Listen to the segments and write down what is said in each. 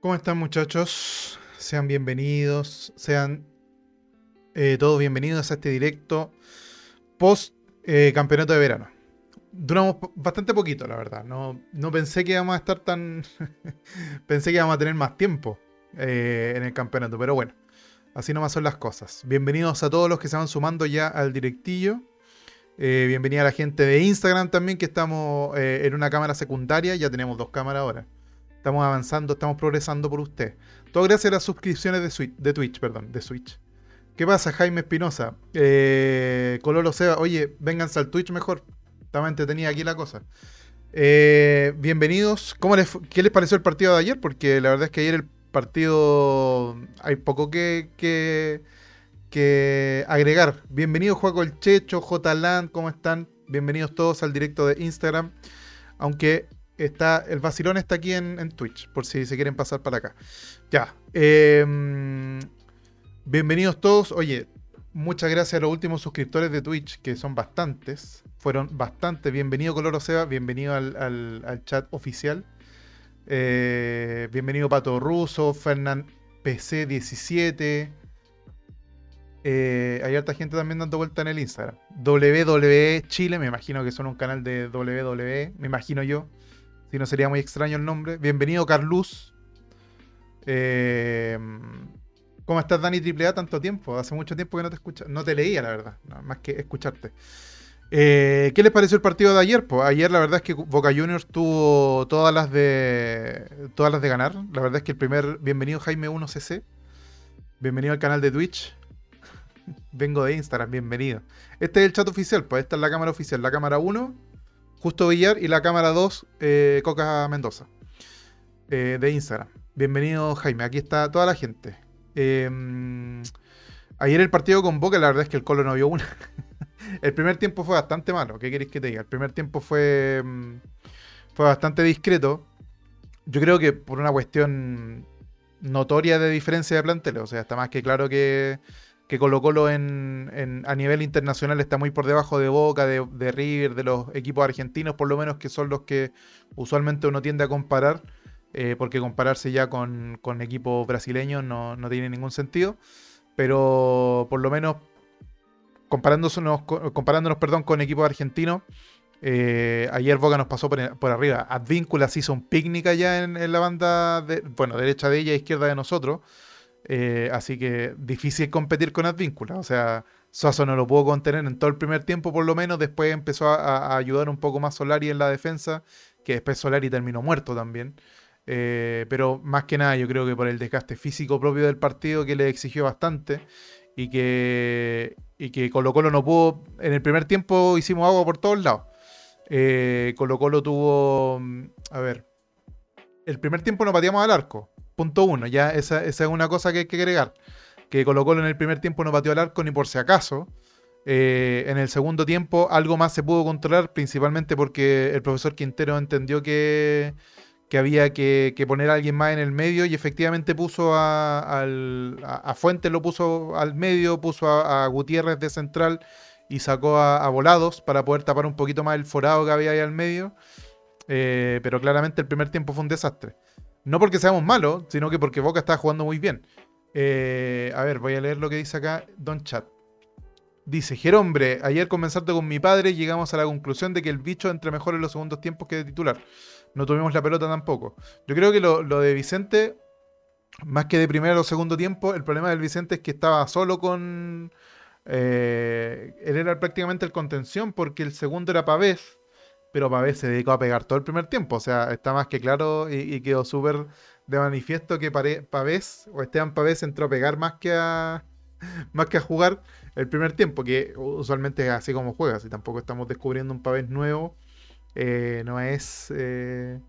¿Cómo están muchachos? Sean bienvenidos, sean eh, todos bienvenidos a este directo post eh, campeonato de verano. Duramos bastante poquito, la verdad. No, no pensé que íbamos a estar tan... pensé que íbamos a tener más tiempo eh, en el campeonato, pero bueno, así nomás son las cosas. Bienvenidos a todos los que se van sumando ya al directillo. Bienvenida a la gente de Instagram también, que estamos en una cámara secundaria. Ya tenemos dos cámaras ahora. Estamos avanzando, estamos progresando por usted. Todo gracias a las suscripciones de, Twitch, perdón, de Switch. ¿Qué pasa, Jaime Espinosa? Eh, Cololo Seba, oye, vénganse al Twitch mejor. Estaba entretenida aquí la cosa. Eh, bienvenidos. ¿Cómo les, ¿Qué les pareció el partido de ayer? Porque la verdad es que ayer el partido hay poco que, que, agregar. Bienvenido Juaco el Checho, J Land, ¿cómo están? Bienvenidos todos al directo de Instagram. Aunque está el vacilón está aquí en, Twitch, por si se quieren pasar para acá. Ya. eh, bienvenidos todos. Oye, muchas gracias a los últimos suscriptores de Twitch, que son bastantes. Fueron bastantes. Bienvenido Coloro Seba, bienvenido al, chat oficial. Eh, bienvenido Pato Russo, Fernand PC17. Eh, hay harta gente también dando vuelta en el Instagram. WWE Chile, me imagino que son un canal de WWE, me imagino yo. Si no sería muy extraño el nombre. Bienvenido Carlus. Eh, ¿Cómo estás Dani AAA tanto tiempo? Hace mucho tiempo que no te escucha, no te leía la verdad, más que escucharte. Eh, ¿Qué les pareció el partido de ayer? Pues ayer la verdad es que Boca Juniors tuvo todas las de todas las de ganar. La verdad es que el primer bienvenido Jaime 1cc. Bienvenido al canal de Twitch. Vengo de Instagram, bienvenido. Este es el chat oficial, pues esta es la cámara oficial, la cámara 1, Justo Villar y la cámara 2, eh, Coca Mendoza, eh, de Instagram. Bienvenido Jaime, aquí está toda la gente. Eh, ayer el partido con Boca, la verdad es que el Colo no vio una. el primer tiempo fue bastante malo, ¿qué queréis que te diga? El primer tiempo fue, mm, fue bastante discreto. Yo creo que por una cuestión notoria de diferencia de plantel, o sea, está más que claro que, que Colo Colo en, en- a nivel internacional está muy por debajo de Boca, de, River, de los equipos argentinos, por lo menos que son los que usualmente uno tiende a comparar, eh, porque compararse ya con, equipos brasileños no, tiene ningún sentido, pero por lo menos comparándonos, comparándonos perdón, con equipos argentinos, eh, ayer Boca nos pasó por, arriba. Advíncula se hizo un picnic allá en, en la banda, de, bueno, derecha de ella, izquierda de nosotros. Eh, así que difícil competir con Advíncula. O sea, Suazo no lo pudo contener en todo el primer tiempo, por lo menos. Después empezó a, ayudar un poco más Solari en la defensa, que después Solari terminó muerto también. Eh, pero más que nada, yo creo que por el desgaste físico propio del partido que le exigió bastante y que, y que Colo Colo no pudo. En el primer tiempo hicimos agua por todos lados. Eh, Colo Colo tuvo. mm, A ver. El primer tiempo no pateamos al arco. Punto uno. Ya esa, es una cosa que hay que agregar. Que Colo en el primer tiempo no pateó al arco ni por si acaso. Eh, en el segundo tiempo algo más se pudo controlar, principalmente porque el profesor Quintero entendió que, que había que, poner a alguien más en el medio y efectivamente puso a, a, Fuentes, lo puso al medio, puso a, Gutiérrez de central y sacó a, a Volados para poder tapar un poquito más el forado que había ahí al medio. Eh, pero claramente el primer tiempo fue un desastre. No porque seamos malos, sino que porque Boca estaba jugando muy bien. Eh, a ver, voy a leer lo que dice acá Don Chat. Dice, Gerombre, ayer conversando con mi padre llegamos a la conclusión de que el bicho entre mejor en los segundos tiempos que de titular. No tuvimos la pelota tampoco. Yo creo que lo, lo de Vicente, más que de primero o segundo tiempo, el problema del Vicente es que estaba solo con... eh, él era prácticamente el contención porque el segundo era Pavés, pero Pavés se dedicó a pegar todo el primer tiempo. O sea, está más que claro y, quedó súper de manifiesto que Pavés o Esteban Pavés entró a pegar más que a, más que a jugar el primer tiempo, que usualmente es así como juega. Si tampoco estamos descubriendo un Pavés nuevo, eh, no es. eh,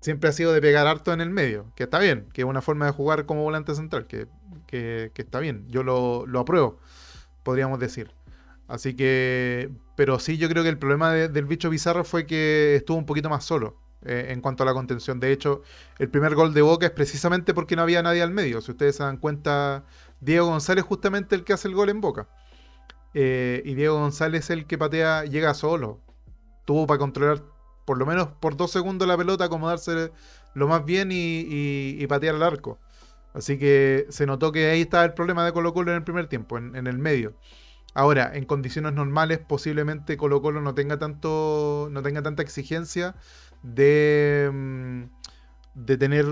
siempre ha sido de pegar harto en el medio, que está bien, que es una forma de jugar como volante central, que, que- que está bien. Yo lo, lo apruebo, podríamos decir. Así que, pero sí, yo creo que el problema de- del bicho Bizarro fue que estuvo un poquito más solo eh, en cuanto a la contención. De hecho, el primer gol de Boca es precisamente porque no había nadie al medio. Si ustedes se dan cuenta, Diego González es justamente el que hace el gol en Boca. Eh, y Diego González el que patea, llega solo. Tuvo para controlar por lo menos por dos segundos la pelota, acomodarse lo más bien y, patear al arco. Así que se notó que ahí estaba el problema de Colo Colo en el primer tiempo, en, el medio. Ahora, en condiciones normales, posiblemente Colo Colo no tenga tanto. no tenga tanta exigencia de. Mm, de tener.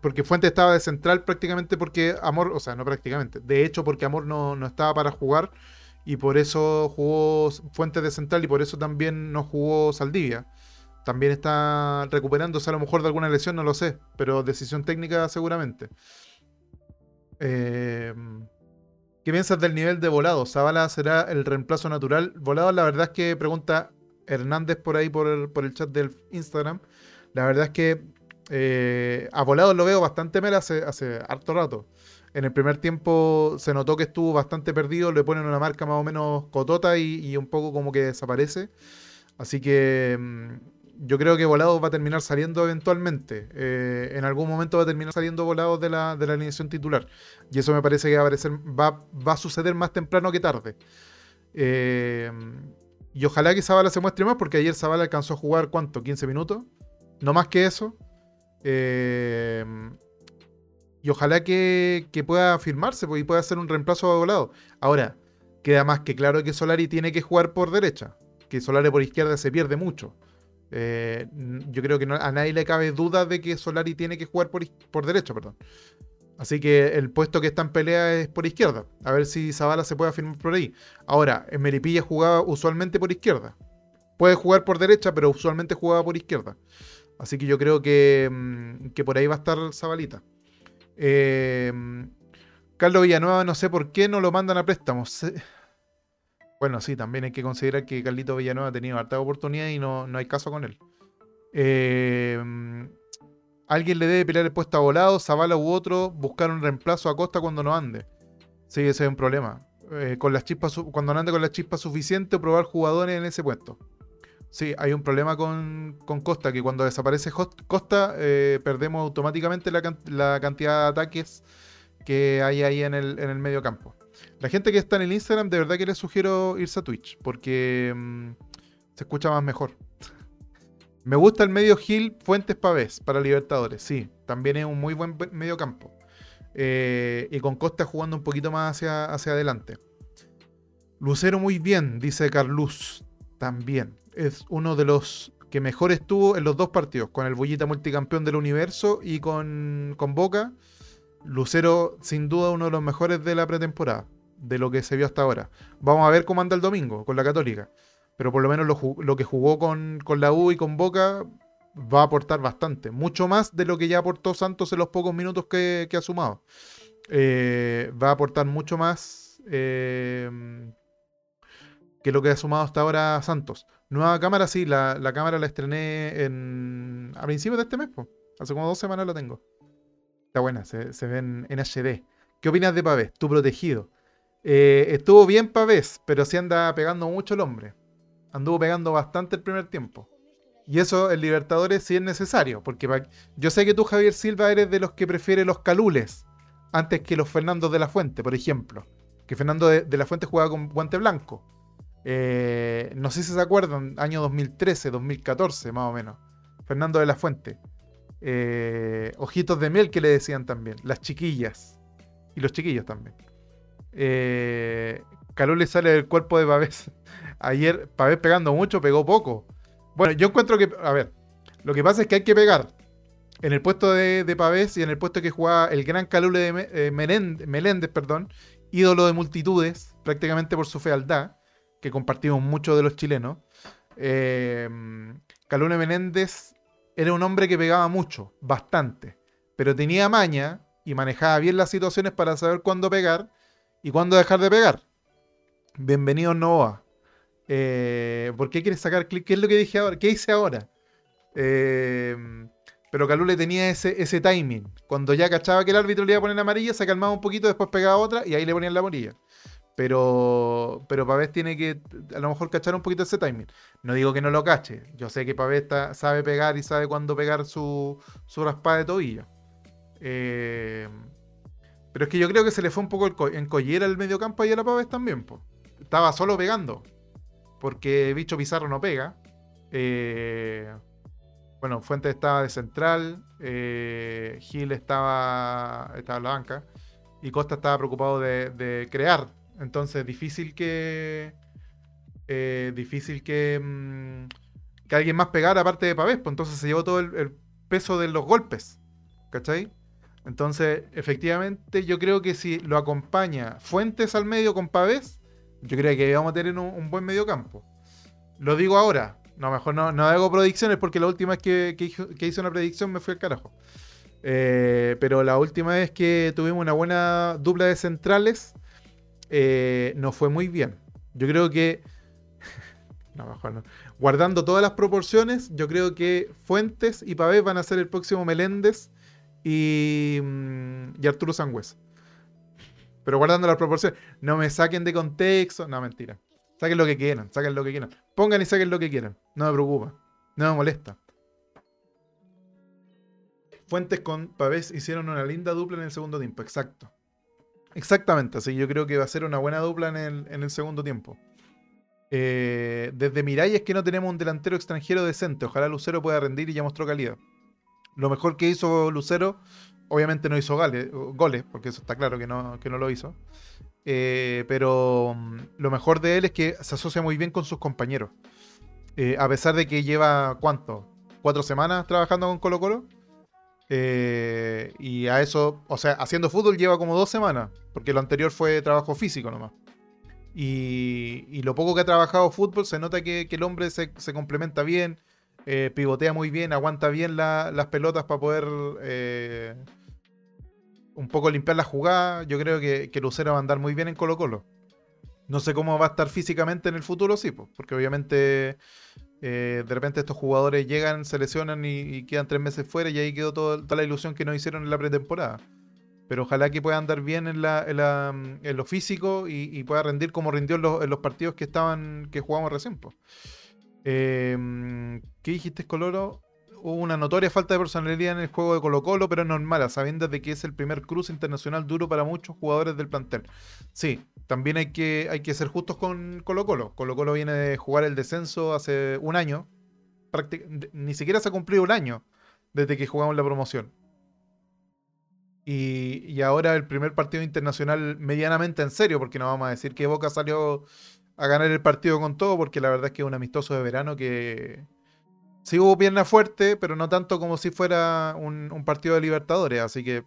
Porque Fuente estaba de central prácticamente porque Amor, o sea, no prácticamente, de hecho porque Amor no, no estaba para jugar y por eso jugó Fuentes de central y por eso también no jugó Saldivia. También está recuperándose a lo mejor de alguna lesión, no lo sé, pero decisión técnica seguramente. Eh, ¿Qué piensas del nivel de volado? ¿Zavala será el reemplazo natural? Volado, la verdad es que pregunta Hernández por ahí por el, chat del Instagram. La verdad es que eh, a Volado lo veo bastante hace, hace harto rato. En el primer tiempo se notó que estuvo bastante perdido, le ponen una marca más o menos cotota y, un poco como que desaparece. Así que mm, yo creo que Volado va a terminar saliendo eventualmente. Eh, en algún momento va a terminar saliendo Volado de la, de la alineación titular. Y eso me parece que va a, va, va a suceder más temprano que tarde. Eh, y ojalá que Zavala se muestre más, porque ayer Zavala alcanzó a jugar, ¿cuánto? ¿15 minutos? No más que eso. Eh, y ojalá que, pueda firmarse pues, y pueda hacer un reemplazo a volado. Ahora, queda más que claro que Solari tiene que jugar por derecha. Que Solari por izquierda se pierde mucho. Eh, yo creo que a nadie le cabe duda de que Solari tiene que jugar por, por derecha, perdón. Así que el puesto que está en pelea es por izquierda. A ver si Zavala se puede firmar por ahí. Ahora, Meripilla jugaba usualmente por izquierda. Puede jugar por derecha, pero usualmente jugaba por izquierda. Así que yo creo que, mm, que por ahí va a estar Zabalita. Eh, Carlos Villanueva, no sé por qué no lo mandan a préstamos. Bueno, sí, también hay que considerar que Carlito Villanueva ha tenido harta oportunidad y no, no hay caso con él. Eh, alguien le debe pelear el puesto a volado, Zavala u otro, buscar un reemplazo a Costa cuando no ande. Sí, ese es un problema. Eh, con las chispas, cuando no ande con las chispas suficientes, probar jugadores en ese puesto. Sí, hay un problema con, Costa, que cuando desaparece Costa, eh, perdemos automáticamente la, cantidad de ataques que hay ahí en el, en el medio campo. La gente que está en el Instagram, de verdad que les sugiero irse a Twitch, porque mm, se escucha más mejor. Me gusta el medio Gil Fuentes Pavés para Libertadores, sí, también es un muy buen medio campo. Eh, y con Costa jugando un poquito más hacia, hacia adelante. Lucero muy bien, dice Carlus, también es uno de los que mejor estuvo en los dos partidos, con el Bullita multicampeón del universo y con, con Boca. Lucero, sin duda, uno de los mejores de la pretemporada, de lo que se vio hasta ahora. Vamos a ver cómo anda el domingo con la Católica. Pero por lo menos lo, que jugó con, la U y con Boca va a aportar bastante. Mucho más de lo que ya aportó Santos en los pocos minutos que, ha sumado. Eh, va a aportar mucho más eh, que lo que ha sumado hasta ahora Santos. Nueva cámara, sí, la, cámara la estrené en, a principios de este mes, hace como dos semanas la tengo. Está buena, se, ve en, HD. ¿Qué opinas de Pavés? Tu protegido. Eh, estuvo bien Pavés, pero sí anda pegando mucho el hombre. Anduvo pegando bastante el primer tiempo. Y eso en Libertadores sí es necesario, porque yo sé que tú, Javier Silva, eres de los que prefiere los calules antes que los Fernando de la Fuente, por ejemplo. Que Fernando de la Fuente jugaba con guante blanco. Eh, no sé si se acuerdan, año 2013, 2014 más o menos. Fernando de la Fuente. Eh, ojitos de miel que le decían también. Las chiquillas. Y los chiquillos también. Eh, le sale del cuerpo de Pavés. Ayer Pavés pegando mucho, pegó poco. Bueno, yo encuentro que, a ver, lo que pasa es que hay que pegar. En el puesto de, de Pavés y en el puesto que jugaba el gran Calule de eh, Meléndez, perdón, ídolo de multitudes, prácticamente por su fealdad que compartimos muchos de los chilenos, eh, Calune Menéndez era un hombre que pegaba mucho, bastante, pero tenía maña y manejaba bien las situaciones para saber cuándo pegar y cuándo dejar de pegar. Bienvenido Noah. Eh, ¿Por qué quieres sacar clic? ¿Qué es lo que dije ahora? ¿Qué hice ahora? Eh, pero Calule tenía ese, ese timing. Cuando ya cachaba que el árbitro le iba a poner amarilla, se calmaba un poquito, después pegaba otra y ahí le ponían la amarilla. Pero, pero Pavés tiene que a lo mejor cachar un poquito ese timing. No digo que no lo cache. Yo sé que Pavés sabe pegar y sabe cuándo pegar su, su raspada de tobillo. Eh, pero es que yo creo que se le fue un poco en collera el mediocampo y a la Pavés también. Estaba solo pegando. Porque Bicho Pizarro no pega. Eh, bueno, Fuentes estaba de central, eh, Gil estaba, estaba en la banca y Costa estaba preocupado de, crear. Entonces, difícil que. Eh, difícil que. Mm, que alguien más pegara aparte de Pavés. Pues entonces se llevó todo el, peso de los golpes. ¿Cachai? Entonces, efectivamente, yo creo que si lo acompaña Fuentes al medio con Pavés, yo creo que vamos a tener un, buen medio campo. Lo digo ahora. No, mejor no, no hago predicciones porque la última vez que, que, hice una predicción me fui al carajo. Eh, pero la última vez que tuvimos una buena dupla de centrales, eh, no fue muy bien. Yo creo que. no. Guardando todas las proporciones, yo creo que Fuentes y Pavés van a ser el próximo Meléndez y, mm, y Arturo Sangüesa. Pero guardando las proporciones. No me saquen de contexto. No, mentira. Saquen lo que quieran, saquen lo que quieran. Pongan y saquen lo que quieran. No me preocupa. No me molesta. Fuentes con Pavés hicieron una linda dupla en el segundo tiempo. Exacto. Exactamente. Así yo creo que va a ser una buena dupla en el, segundo tiempo. Eh, desde Miralles que no tenemos un delantero extranjero decente. Ojalá Lucero pueda rendir y ya mostró calidad. Lo mejor que hizo Lucero Obviamente no hizo goles, porque eso está claro que no, no lo hizo. Eh, pero mm, lo mejor de él es que se asocia muy bien con sus compañeros. Eh, a pesar de que lleva, ¿cuánto? ¿Cuatro semanas trabajando con Colo Colo? Eh, y a eso, o sea, haciendo fútbol lleva como dos semanas, porque lo anterior fue trabajo físico nomás. Y, lo poco que ha trabajado fútbol, se nota que, el hombre se, complementa bien, pivotea muy bien, aguanta bien las pelotas para poder un poco limpiar la jugada. Yo creo que, que, Lucero va a andar muy bien en Colo Colo. No sé cómo va a estar físicamente en el futuro, sí, porque obviamente eh, de repente estos jugadores llegan, se lesionan y, quedan tres meses fuera y ahí quedó toda la ilusión que no hicieron en la pretemporada. Pero ojalá que pueda andar bien en, lo físico y, pueda rendir como rindió en los, partidos que estaban que jugamos recién. Eh, ¿Qué dijiste, Coloro? hubo una notoria falta de personalidad en el juego de Colo Colo, pero es normal, sabiendo de que es el primer cruce internacional duro para muchos jugadores del plantel. Sí, también hay que, hay que ser justos con Colo Colo. Colo Colo viene de jugar el descenso hace un año, ni siquiera se ha cumplido un año desde que jugamos la promoción. Y, y, ahora el primer partido internacional medianamente en serio, porque no vamos a decir que Boca salió a ganar el partido con todo, porque la verdad es que es un amistoso de verano que, Sí hubo pierna fuerte, pero no tanto como si fuera un, partido de Libertadores, así que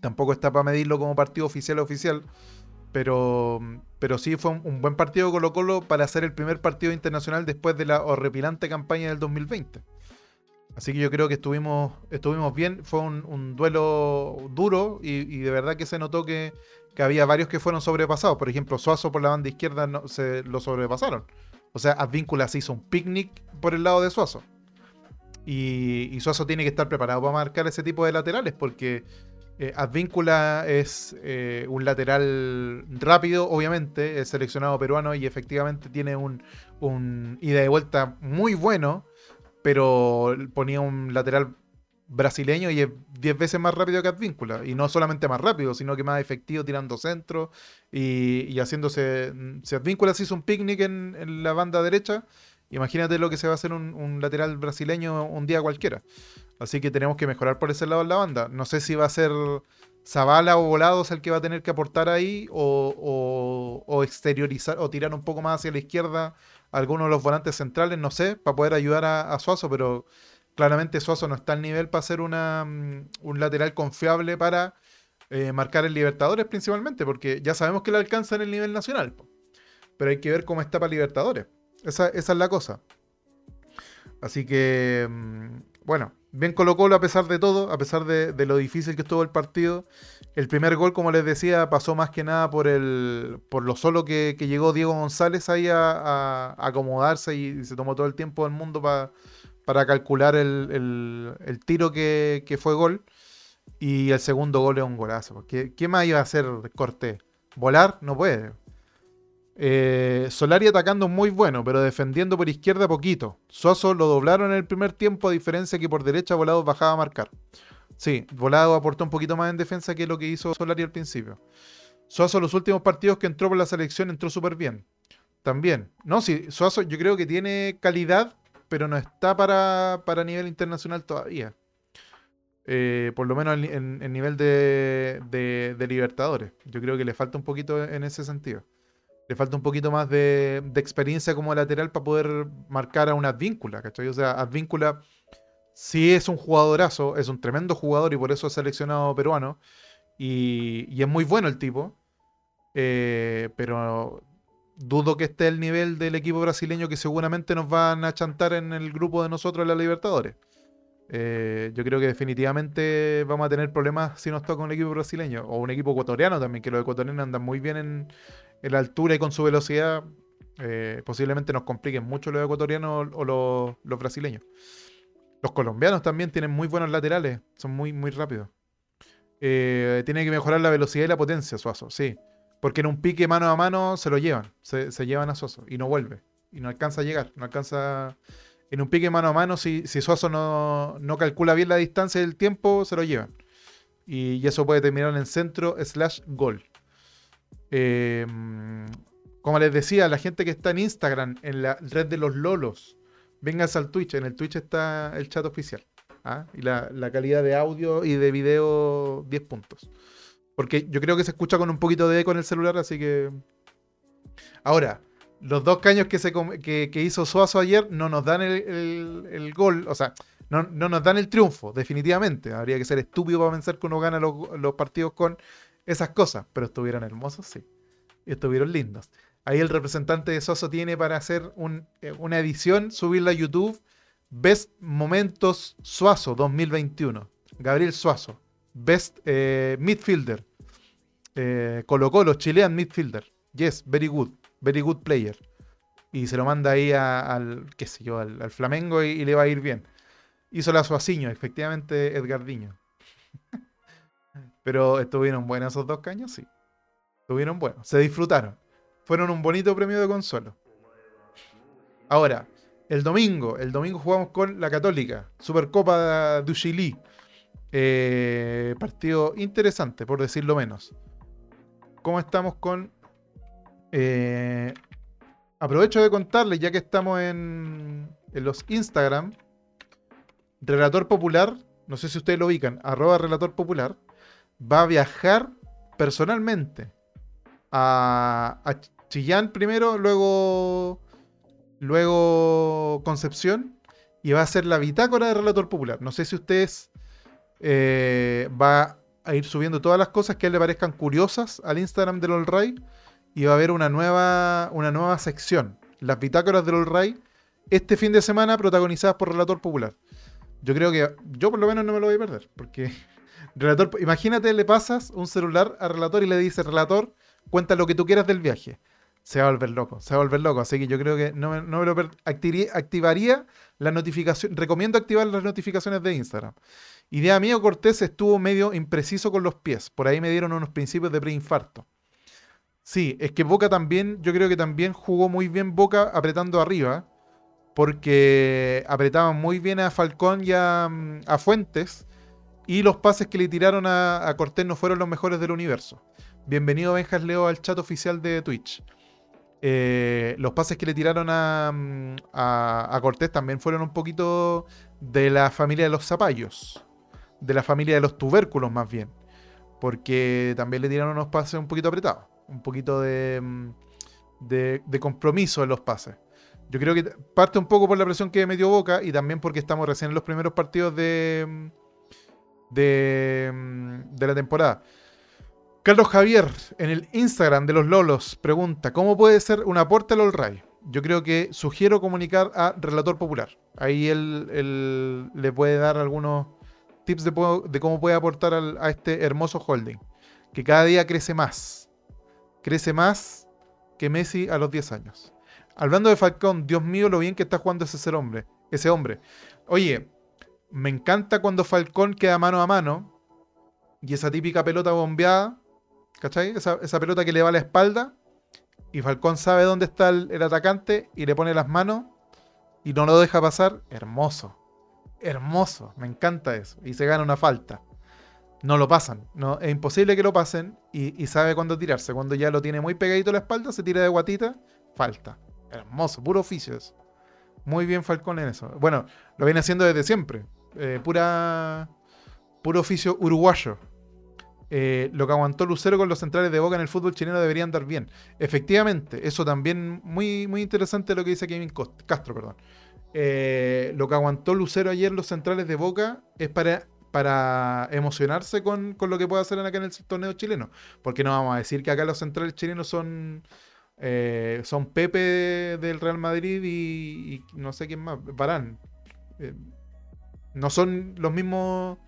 tampoco está para medirlo como partido oficial oficial. Pero, pero sí fue un, buen partido Colo Colo para hacer el primer partido internacional después de la horripilante campaña del 2020. Así que yo creo que estuvimos, estuvimos bien. Fue un, duelo duro y, de verdad que se notó que, había varios que fueron sobrepasados. Por ejemplo, Suazo por la banda izquierda no, se lo sobrepasaron. O sea, Advíncula se hizo un picnic por el lado de Suazo. Y, Suazo tiene que estar preparado para marcar ese tipo de laterales porque eh, Advíncula es eh, un lateral rápido, obviamente, es seleccionado peruano y efectivamente tiene un, un ida de vuelta muy bueno, pero ponía un lateral brasileño y es 10 veces más rápido que Advíncula. Y no solamente más rápido, sino que más efectivo tirando centro y, haciéndose. Mm, si Advíncula se hizo un picnic en, la banda derecha, imagínate lo que se va a hacer un, lateral brasileño un día cualquiera. Así que tenemos que mejorar por ese lado en la banda. No sé si va a ser Zavala o Volados el que va a tener que aportar ahí o, exteriorizar o tirar un poco más hacia la izquierda algunos de los volantes centrales, no sé, para poder ayudar a, Suazo, pero claramente Suazo no está al nivel para ser mm, un lateral confiable para eh, marcar el Libertadores principalmente, porque ya sabemos que le alcanza en el nivel nacional. Pero hay que ver cómo está para Libertadores. Esa, es la cosa. Así que, mm, bueno, bien Colo Colo a pesar de todo, a pesar de, lo difícil que estuvo el partido. El primer gol, como les decía, pasó más que nada por, el, por lo solo que, llegó Diego González ahí a, acomodarse y se tomó todo el tiempo del mundo para para calcular el, tiro que, fue gol. Y el segundo gol es un golazo. ¿Qué, qué más iba a hacer Cortés? ¿Volar? No puede. Eh, Solari atacando muy bueno, pero defendiendo por izquierda poquito. Suazo lo doblaron en el primer tiempo, a diferencia que por derecha Volado bajaba a marcar. Sí, Volado aportó un poquito más en defensa que lo que hizo Solari al principio. Suazo los últimos partidos que entró por la selección entró súper bien. También. No, sí, Suazo yo creo que tiene calidad pero no está para, para nivel internacional todavía. Eh, por lo menos en, en nivel de, de, Libertadores. Yo creo que le falta un poquito en ese sentido. Le falta un poquito más de, experiencia como lateral para poder marcar a una Advíncula, ¿cachai? O sea, Advíncula sí es un jugadorazo, es un tremendo jugador y por eso es seleccionado peruano. Y, es muy bueno el tipo. Eh, pero dudo que esté el nivel del equipo brasileño que seguramente nos van a chantar en el grupo de nosotros la Libertadores. Eh, yo creo que definitivamente vamos a tener problemas si nos toca un equipo brasileño o un equipo ecuatoriano también, que los ecuatorianos andan muy bien en, la altura y con su velocidad. Eh, posiblemente nos compliquen mucho los ecuatorianos o los, brasileños. Los colombianos también tienen muy buenos laterales, son muy, muy rápidos. Eh, tiene que mejorar la velocidad y la potencia, Suazo, sí. Porque en un pique mano a mano se lo llevan, se, se llevan a Suazo y no vuelve. Y no alcanza a llegar, no alcanza en un pique mano a mano, si, si Suazo no, calcula bien la distancia y el tiempo, se lo llevan. Y, eso puede terminar en centro slash gol. Em, como les decía, la gente que está en Instagram, en la red de los lolos, vénganse al Twitch. En el Twitch está el chat oficial. ¿ah? Y la, calidad de audio y de video, 10 puntos. Porque yo creo que se escucha con un poquito de eco en el celular, así que... Ahora, los dos caños que, se, que, hizo Suazo ayer no nos dan el, gol, o sea, no, nos dan el triunfo, definitivamente. Habría que ser estúpido para pensar que uno gana los, partidos con esas cosas, pero estuvieron hermosos, sí. Y estuvieron lindos. Ahí el representante de Suazo tiene para hacer eh, una edición, subirla a YouTube. Best Momentos Suazo 2021. Gabriel Suazo. Best eh, Midfielder. Eh, colocó los Chilean Midfielder. Yes, very good very good player. Y se lo manda ahí al, qué sé yo, al, Flamengo y, le va a ir bien. Hizo la Suaciño, efectivamente Edgardiño. Pero estuvieron buenos esos dos caños, sí. Estuvieron buenos, se disfrutaron. Fueron un bonito premio de consuelo. Ahora, el domingo, el domingo jugamos con la Católica, Supercopa de Chile. Eh, partido interesante, por decirlo menos. ¿Cómo estamos con eh, aprovecho de contarles, ya que estamos en, los Instagram, Relator Popular, no sé si ustedes lo ubican, arroba Relator Popular, va a viajar personalmente a, Chillán primero, luego, luego Concepción, y va a hacer la bitácora de Relator Popular. No sé si ustedes eh, va a ir subiendo todas las cosas que a él le parezcan curiosas al Instagram del All y va a haber una nueva, una nueva sección, las bitácoras del All este fin de semana protagonizadas por Relator Popular. Yo creo que yo por lo menos no me lo voy a perder, porque Relator, imagínate, le pasas un celular al Relator y le dices, Relator, cuenta lo que tú quieras del viaje. Se va a volver loco, se va a volver loco. Así que yo creo que no, me lo activaría, activaría la notificación. Recomiendo activar las notificaciones de Instagram. Idea mío, Cortés estuvo medio impreciso con los pies. Por ahí me dieron unos principios de preinfarto. Sí, es que Boca también, yo creo que también jugó muy bien Boca apretando arriba, porque apretaban muy bien a Falcón y a, mm, Fuentes, y los pases que le tiraron a, Cortés no fueron los mejores del universo. Bienvenido Benjas Leo al chat oficial de Twitch. Eh, los pases que le tiraron mm, a, Cortés también fueron un poquito de la familia de los zapallos, de la familia de los tubérculos más bien, porque también le tiraron unos pases un poquito apretados un poquito mm, de, de, compromiso en los pases. Yo creo que parte un poco por la presión que metió Boca y también porque estamos recién en los primeros partidos de, mm, de, mm, de la temporada. Carlos Javier, en el Instagram de los Lolos, pregunta: ¿Cómo puede ser un aporte al All Yo creo que sugiero comunicar a Relator Popular. Ahí él, le puede dar algunos tips de, cómo puede aportar a este hermoso holding, que cada día crece más crece más que Messi a los 10 años. Hablando de Falcón, Dios mío, lo bien que está jugando ese hombre. Ese hombre. Oye, me encanta cuando Falcón queda mano a mano y esa típica pelota bombeada, ¿cachai? Esa, pelota que le va a la espalda y Falcón sabe dónde está el, atacante y le pone las manos y no lo deja pasar. Hermoso. Hermoso. Me encanta eso. Y se gana una falta no lo pasan. No, es imposible que lo pasen y, sabe cuándo tirarse. Cuando ya lo tiene muy pegadito a la espalda, se tira de guatita, falta. Hermoso, puro oficio eso. Muy bien Falcón en eso. Bueno, lo viene haciendo desde siempre. Eh, pura, puro oficio uruguayo. Eh, lo que aguantó Lucero con los centrales de Boca en el fútbol chileno debería andar bien. Efectivamente, eso también muy, muy interesante lo que dice Kevin Castro, perdón. Eh, lo que aguantó Lucero ayer los centrales de Boca es para, para emocionarse con, lo que puede hacer acá en el torneo chileno. Porque no vamos a decir que acá los centrales chilenos son, son Pepe del Real Madrid y, no sé quién más, Barán. No son los mismos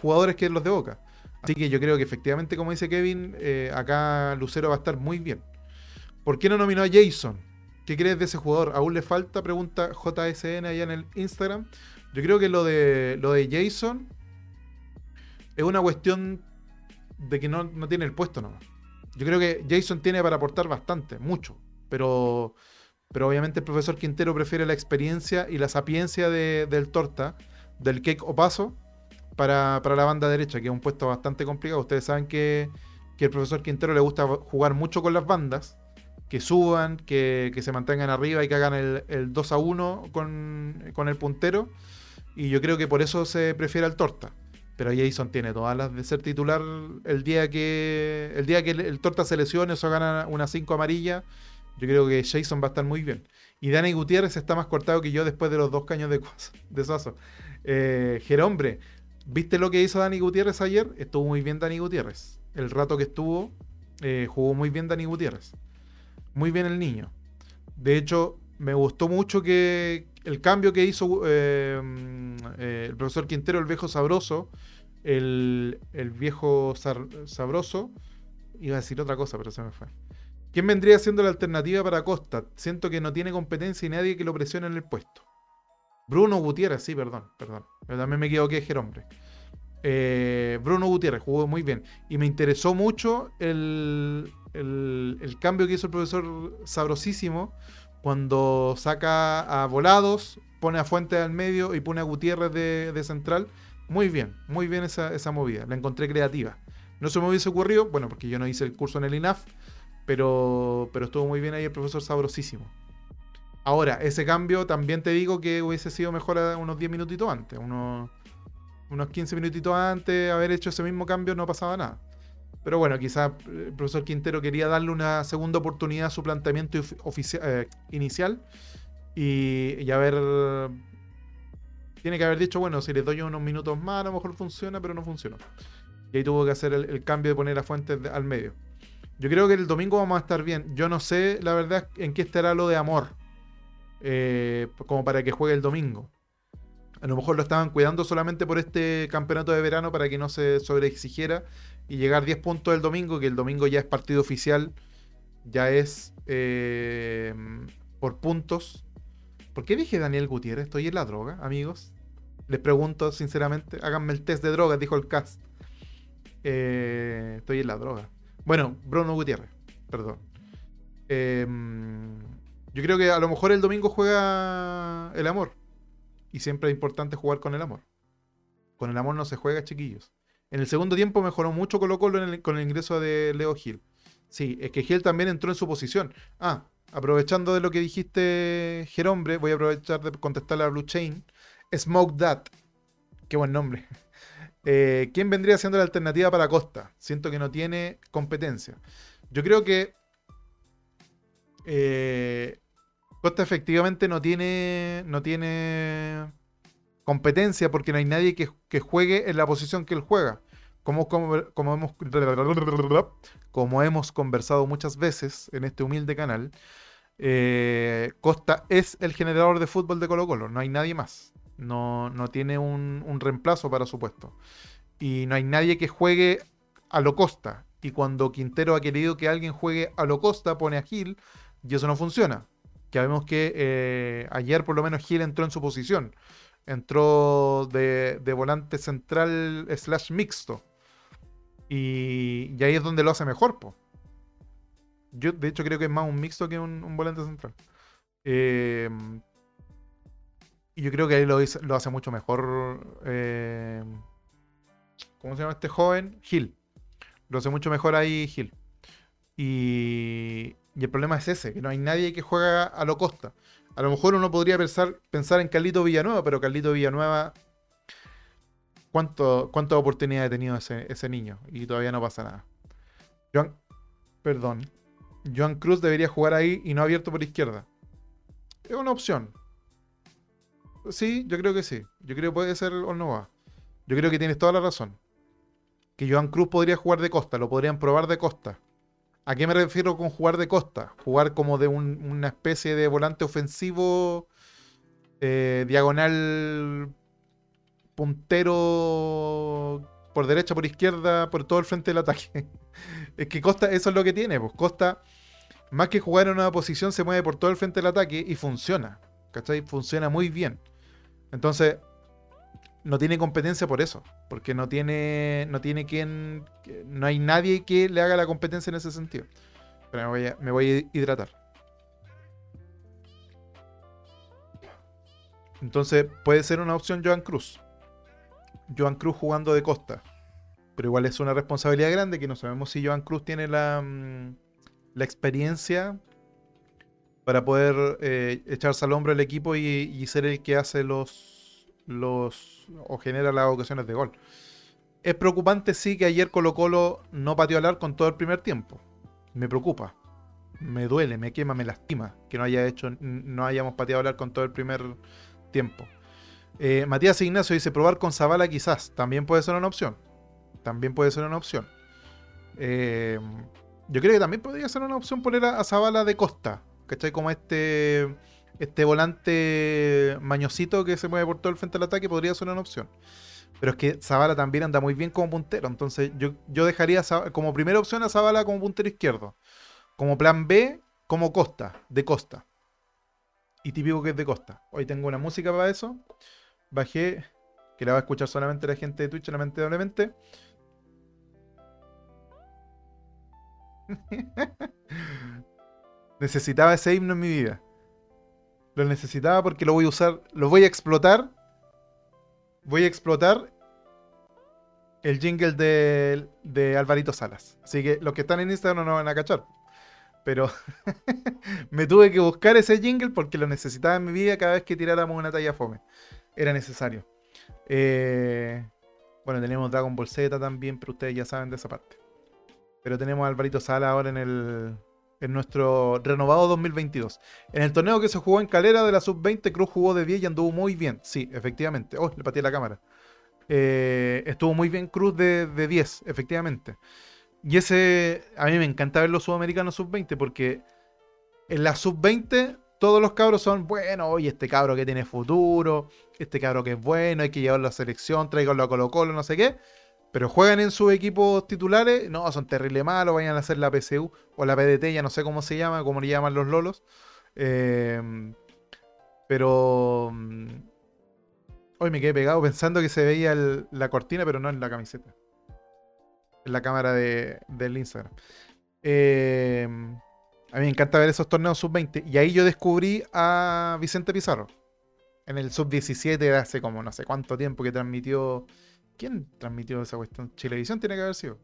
jugadores que los de Boca. Así que yo creo que efectivamente, como dice Kevin, eh, acá Lucero va a estar muy bien. ¿Por qué no nominó a Jason? ¿Qué crees de ese jugador? ¿Aún le falta? Pregunta JSN allá en el Instagram. Yo creo que lo de, lo de Jason es una cuestión de que no, tiene el puesto nomás. Yo creo que Jason tiene para aportar bastante, mucho. Pero, pero obviamente el profesor Quintero prefiere la experiencia y la sapiencia del torta, del cake o paso, para, la banda derecha, que es un puesto bastante complicado. Ustedes saben que, que el profesor Quintero le gusta jugar mucho con las bandas, que suban, que, se mantengan arriba y que hagan el, 2 a 1 con, el puntero. Y yo creo que por eso se prefiere al Torta. Pero Jason tiene todas las de ser titular el día que el día que el, Torta se lesione o gana una 5 amarilla. Yo creo que Jason va a estar muy bien. Y Dani Gutiérrez está más cortado que yo después de los dos caños de, de Sazo. Eh, ¿Viste lo que hizo Dani Gutiérrez ayer? Estuvo muy bien Dani Gutiérrez. El rato que estuvo, eh, jugó muy bien Dani Gutiérrez. Muy bien el niño. De hecho, me gustó mucho que el cambio que hizo eh, eh, el profesor Quintero, el viejo sabroso, el, viejo sabroso, iba a decir otra cosa, pero se me fue. ¿Quién vendría siendo la alternativa para Costa? Siento que no tiene competencia y nadie que lo presione en el puesto. Bruno Gutiérrez, sí, perdón, perdón. También me equivoqué, Jerombre. Eh, Bruno Gutiérrez jugó muy bien. Y me interesó mucho el, cambio que hizo el profesor Sabrosísimo cuando saca a Volados, pone a Fuente al medio y pone a Gutiérrez de, central. Muy bien, muy bien esa, esa, movida. La encontré creativa. No se me hubiese ocurrido, bueno, porque yo no hice el curso en el INAF, pero, pero estuvo muy bien ahí el profesor Sabrosísimo. Ahora, ese cambio también te digo que hubiese sido mejor unos 10 minutitos antes, unos, unos 15 minutitos antes, haber hecho ese mismo cambio no pasaba nada. Pero bueno, quizás el profesor Quintero quería darle una segunda oportunidad a su planteamiento eh, inicial y, y haber. Tiene que haber dicho, bueno, si le doy unos minutos más, a lo mejor funciona, pero no funcionó. Y ahí tuvo que hacer el, cambio de poner a Fuentes al medio. Yo creo que el domingo vamos a estar bien. Yo no sé, la verdad, en qué estará lo de amor. Eh, como para que juegue el domingo. A lo mejor lo estaban cuidando solamente por este campeonato de verano para que no se sobreexigiera y llegar 10 puntos el domingo, que el domingo ya es partido oficial, ya es eh, por puntos. ¿Por qué dije Daniel Gutiérrez? ¿Estoy en la droga, amigos? Les pregunto sinceramente, háganme el test de drogas, dijo el cast. Eh, estoy en la droga. Bueno, Bruno Gutiérrez, perdón. Eh, yo creo que a lo mejor el domingo juega el amor. Y siempre es importante jugar con el amor. Con el amor no se juega, chiquillos. En el segundo tiempo mejoró mucho Colo Colo con el ingreso de Leo Gil. Sí, es que Gil también entró en su posición. Ah, aprovechando de lo que dijiste, Gerombre, voy a aprovechar de contestarle a Blue Chain. Smoke That. Qué buen nombre. Eh, ¿Quién vendría siendo la alternativa para Costa? Siento que no tiene competencia. Yo creo que eh, Costa efectivamente no tiene, no tiene competencia porque no hay nadie que, juegue en la posición que él juega. Como, como, como, hemos, como hemos conversado muchas veces en este humilde canal, eh, Costa es el generador de fútbol de Colo Colo, no hay nadie más. No, no tiene un, un, reemplazo para su puesto. Y no hay nadie que juegue a lo Costa. Y cuando Quintero ha querido que alguien juegue a lo Costa, pone a Gil y eso no funciona. Ya vemos que eh, ayer por lo menos Gil entró en su posición. Entró de, volante central slash mixto. Y, ahí es donde lo hace mejor, po. Yo de hecho creo que es más un mixto que un, volante central. Eh, y yo creo que ahí lo, lo hace mucho mejor. Eh, ¿Cómo se llama este joven? Gil. Lo hace mucho mejor ahí Gil. Y, y el problema es ese, que no hay nadie que juega a lo costa. A lo mejor uno podría pensar, en Carlito Villanueva, pero Carlito Villanueva, ¿cuánto, ¿cuántas oportunidades ha tenido ese, ese niño? Y todavía no pasa nada. Joan, perdón. Joan Cruz debería jugar ahí y no abierto por izquierda. Es una opción. Sí, yo creo que sí. Yo creo que puede ser va. Yo creo que tienes toda la razón. Que Joan Cruz podría jugar de costa, lo podrían probar de costa. ¿A qué me refiero con jugar de costa? Jugar como de una especie de volante ofensivo, eh, diagonal, puntero por derecha, por izquierda, por todo el frente del ataque. es que Costa, eso es lo que tiene. Pues Costa, más que jugar en una posición, se mueve por todo el frente del ataque y funciona. ¿Cachai? Funciona muy bien. Entonces, no tiene competencia por eso, porque no tiene, no tiene quien, no hay nadie que le haga la competencia en ese sentido. Pero me voy a, me voy a hidratar. Entonces puede ser una opción Joan Cruz. Joan Cruz jugando de costa. Pero igual es una responsabilidad grande que no sabemos si Joan Cruz tiene la, mm, la experiencia para poder eh, echarse al hombro el equipo y, ser el que hace los, los o genera las ocasiones de gol. Es preocupante sí que ayer Colo Colo no pateó al arco todo el primer tiempo. Me preocupa. Me duele, me quema, me lastima que no haya hecho, no hayamos pateado al arco todo el primer tiempo. Eh, Matías Ignacio dice probar con Zavala quizás. También puede ser una opción. También puede ser una opción. Eh, yo creo que también podría ser una opción poner a, a Zavala de costa. ¿cachai? Como este, este volante mañosito que se mueve por todo el frente del ataque podría ser una opción. Pero es que Zavala también anda muy bien como puntero. Entonces yo, yo dejaría como primera opción a Zavala como puntero izquierdo. Como plan B, como Costa, de Costa. Y típico que es de Costa. Hoy tengo una música para eso. Bajé, que la va a escuchar solamente la gente de Twitch, lamentablemente. Necesitaba ese himno en mi vida. Lo necesitaba porque lo voy a usar, lo voy a explotar. Voy a explotar el jingle de, de Alvarito Salas. Así que los que están en Instagram no van a cachar. Pero me tuve que buscar ese jingle porque lo necesitaba en mi vida cada vez que tiráramos una talla fome. Era necesario. Eh, bueno, tenemos Dragon Ball Z también, pero ustedes ya saben de esa parte. Pero tenemos a Alvarito Salas ahora en el, en nuestro renovado 2022. En el torneo que se jugó en Calera de la Sub-20, Cruz jugó de 10 y anduvo muy bien. Sí, efectivamente. Oh, le pateé la cámara. Eh, estuvo muy bien Cruz de, 10, efectivamente. Y ese, a mí me encanta ver los sudamericanos Sub-20 porque en la Sub-20 todos los cabros son, bueno, oye, este cabro que tiene futuro, este cabro que es bueno, hay que llevarlo a la selección, tráiganlo a Colo Colo, no sé qué. Pero juegan en sus equipos titulares, no, son terrible malos, vayan a hacer la PCU o la PDT, ya no sé cómo se llama, cómo le llaman los lolos. Em, pero mm, hoy me quedé pegado pensando que se veía la cortina, pero no en la camiseta. En la cámara de, del Instagram. Em, a mí me encanta ver esos torneos sub-20. Y ahí yo descubrí a Vicente Pizarro. En el sub-17 de hace como no sé cuánto tiempo que transmitió ¿Quién transmitió esa cuestión? Chilevisión tiene que haber sido.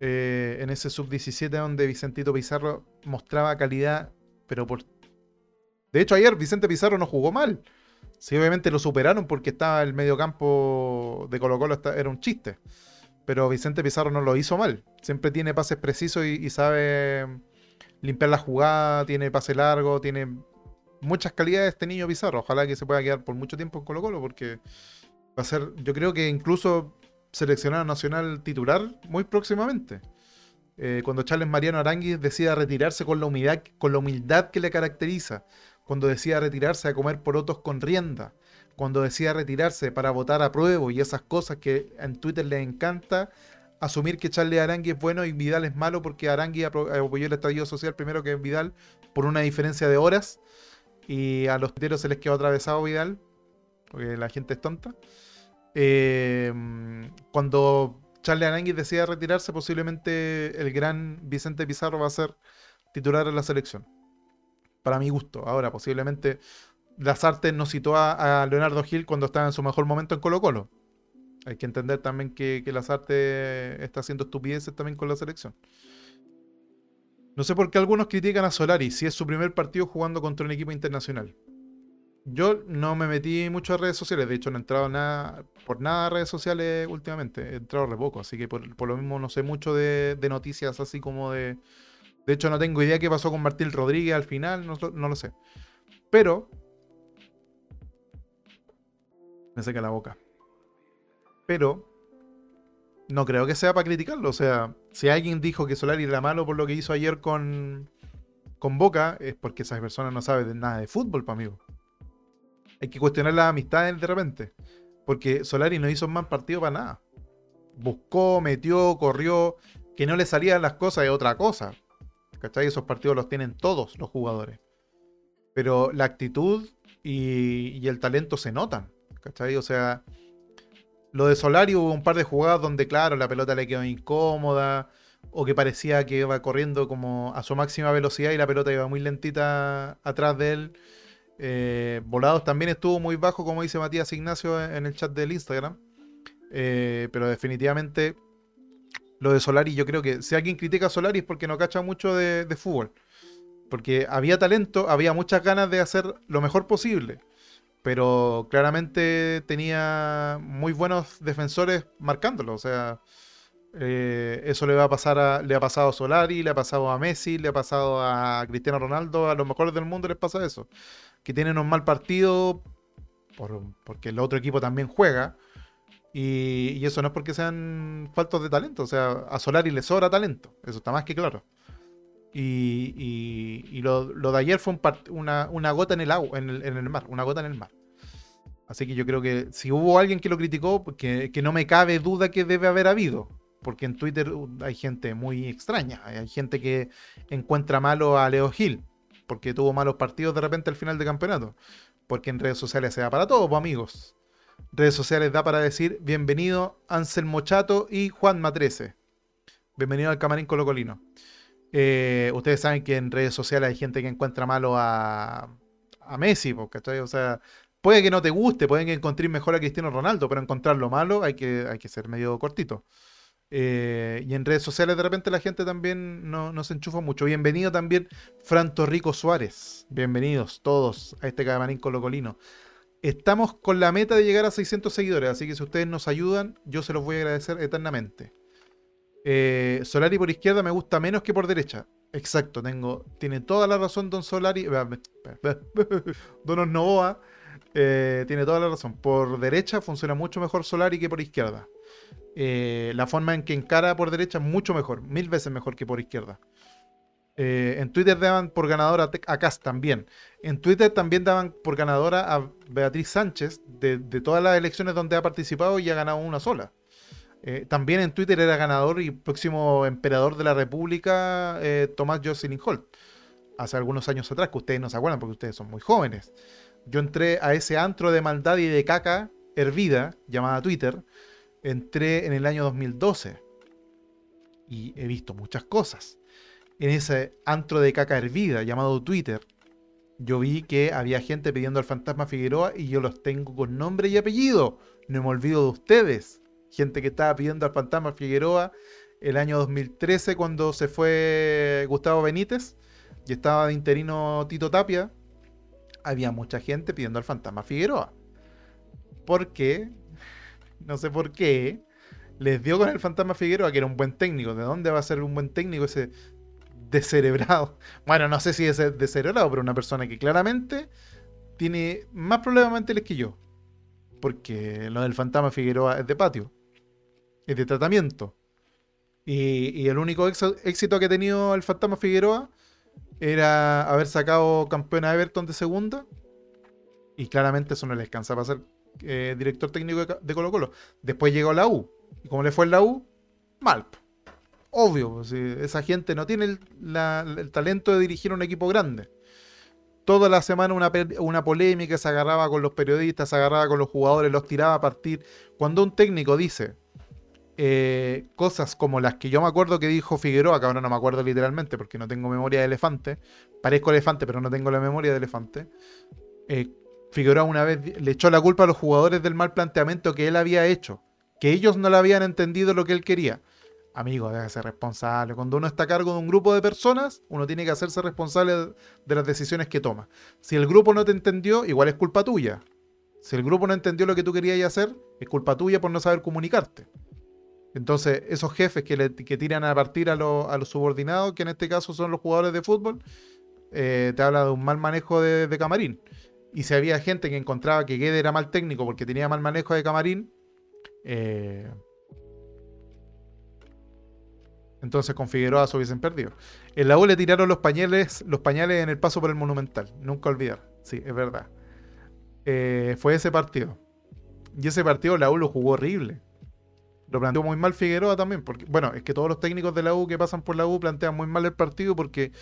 Eh, en ese sub-17 donde Vicentito Pizarro mostraba calidad, pero por... De hecho, ayer Vicente Pizarro no jugó mal. Sí, obviamente lo superaron porque estaba el medio campo de Colo Colo, era un chiste. Pero Vicente Pizarro no lo hizo mal. Siempre tiene pases precisos y, y sabe limpiar la jugada, tiene pase largo, tiene muchas calidades este niño Pizarro. Ojalá que se pueda quedar por mucho tiempo en Colo Colo porque Va a ser, yo creo que incluso seleccionado nacional titular muy próximamente. Eh, cuando Charles Mariano Aranguis decida retirarse con la, humildad, con la humildad que le caracteriza, cuando decida retirarse a comer porotos con rienda, cuando decida retirarse para votar a prueba y esas cosas que en Twitter le encanta, asumir que Charles Aranguis es bueno y Vidal es malo porque Aranguis apoyó el estallido social primero que Vidal por una diferencia de horas y a los titeros se les quedó atravesado Vidal porque la gente es tonta. Eh, cuando Charlie Aranguis decida retirarse, posiblemente el gran Vicente Pizarro va a ser titular en la selección. Para mi gusto. Ahora, posiblemente Las Artes no citó a, Leonardo Gil cuando estaba en su mejor momento en Colo Colo. Hay que entender también que, que Las Artes está haciendo estupideces también con la selección. No sé por qué algunos critican a Solari si es su primer partido jugando contra un equipo internacional. Yo no me metí mucho a redes sociales, de hecho no he entrado nada, por nada a redes sociales últimamente, he entrado re poco, así que por, lo mismo no sé mucho de, noticias así como de... De hecho no tengo idea qué pasó con Martín Rodríguez al final, no, lo sé. Pero... Me seca la boca. Pero... No creo que sea para criticarlo, o sea, si alguien dijo que Solari era malo por lo que hizo ayer con, con Boca, es porque esa persona no sabe nada de fútbol, para amigo hay que cuestionar las amistades de repente. Porque Solari no hizo más partido para nada. Buscó, metió, corrió. Que no le salían las cosas es otra cosa. ¿Cachai? Esos partidos los tienen todos los jugadores. Pero la actitud y, el talento se notan. ¿Cachai? O sea, lo de Solari hubo un par de jugadas donde, claro, la pelota le quedó incómoda. O que parecía que iba corriendo como a su máxima velocidad y la pelota iba muy lentita atrás de él. Eh, Volados también estuvo muy bajo, como dice Matías Ignacio en el chat del Instagram. Eh, pero definitivamente lo de Solari, yo creo que si alguien critica a Solari es porque no cacha mucho de, fútbol. Porque había talento, había muchas ganas de hacer lo mejor posible. Pero claramente tenía muy buenos defensores marcándolo. O sea, eh, eso le va a pasar le ha pasado a Solari, le ha pasado a Messi, le ha pasado a Cristiano Ronaldo, a los mejores del mundo les pasa eso que tienen un mal partido porque el otro equipo también juega. Y, eso no es porque sean faltos de talento. O sea, a Solari le sobra talento. Eso está más que claro. Y, lo, de ayer fue una, gota en el agua, en el, mar. Una gota en el mar. Así que yo creo que si hubo alguien que lo criticó, que, que no me cabe duda que debe haber habido. Porque en Twitter uh, hay gente muy extraña. Hay gente que encuentra malo a Leo Gil porque tuvo malos partidos de repente al final de campeonato. Porque en redes sociales se da para todo, pues amigos. Redes sociales da para decir bienvenido Ansel Mochato y Juan Matrese. Bienvenido al Camarín Colocolino. Eh, ustedes saben que en redes sociales hay gente que encuentra malo a, Messi, ¿cachai? O sea, puede que no te guste, pueden que encontréis mejor a Cristiano Ronaldo, pero encontrarlo malo hay que, hay que ser medio cortito. Eh, y en redes sociales de repente la gente también no, enchufa mucho. Bienvenido también Fran Torrico Suárez. Bienvenidos todos a este Camarín Colocolino. Estamos con la meta de llegar a 600 seguidores, así que si ustedes nos ayudan, yo se los voy a agradecer eternamente. Eh, Solari por izquierda me gusta menos que por derecha. Exacto, tengo, tiene toda la razón Don Solari. Don Osnovoa eh, tiene toda la razón. Por derecha funciona mucho mejor Solari que por izquierda. Eh, la forma en que encara por derecha es mucho mejor, mil veces mejor que por izquierda. Eh, en Twitter daban por ganadora a Cast también. En Twitter también daban por ganadora a Beatriz Sánchez de, todas las elecciones donde ha participado y ha ganado una sola. Eh, también en Twitter era ganador y próximo emperador de la República Tomás Jocelyn Holt. Hace algunos años atrás, que ustedes no se acuerdan porque ustedes son muy jóvenes. Yo entré a ese antro de maldad y de caca hervida llamada Twitter entré en el año 2012 y he visto muchas cosas. En ese antro de caca hervida llamado Twitter, yo vi que había gente pidiendo al fantasma Figueroa y yo los tengo con nombre y apellido. No me olvido de ustedes. Gente que estaba pidiendo al fantasma Figueroa el año 2013 cuando se fue Gustavo Benítez y estaba de interino Tito Tapia. Había mucha gente pidiendo al fantasma Figueroa. Porque no sé por qué, les dio con el fantasma Figueroa, que era un buen técnico. ¿De dónde va a ser un buen técnico ese descerebrado? Bueno, no sé si es descerebrado, pero una persona que claramente tiene más problemas mentales que yo. Porque lo del fantasma Figueroa es de patio, es de tratamiento. Y, el único éxito que ha tenido el fantasma Figueroa era haber sacado campeón a Everton de segunda. Y claramente eso no les alcanza para ser eh, director técnico de, Colo Colo. Después llegó la U. ¿Y cómo le fue la U? Mal. Obvio, esa gente no tiene el, talento de dirigir un equipo grande. Toda la semana una, una, polémica, se agarraba con los periodistas, se agarraba con los jugadores, los tiraba a partir. Cuando un técnico dice eh, cosas como las que yo me acuerdo que dijo Figueroa, que ahora no me acuerdo literalmente porque no tengo memoria de elefante, parezco elefante pero no tengo la memoria de elefante, eh, Figueroa una vez le echó la culpa a los jugadores del mal planteamiento que él había hecho, que ellos no le habían entendido lo que él quería. amigo, debe ser responsable. Cuando uno está a cargo de un grupo de personas, uno tiene que hacerse responsable de las decisiones que toma. Si el grupo no te entendió, igual es culpa tuya. Si el grupo no entendió lo que tú querías hacer, es culpa tuya por no saber comunicarte. Entonces, esos jefes que, le, tiran a partir a, los subordinados, que en este caso son los jugadores de fútbol, eh, te habla de un mal manejo de, camarín. Y si había gente que encontraba que Guede era mal técnico porque tenía mal manejo de camarín, eh, entonces con Figueroa se hubiesen perdido. En la U le tiraron los pañales, los pañales en el paso por el Monumental. Nunca olvidar. Sí, es verdad. Eh, fue ese partido. Y ese partido la U lo jugó horrible. Lo planteó muy mal Figueroa también. Porque, bueno, es que todos los técnicos de la U que pasan por la U plantean muy mal el partido porque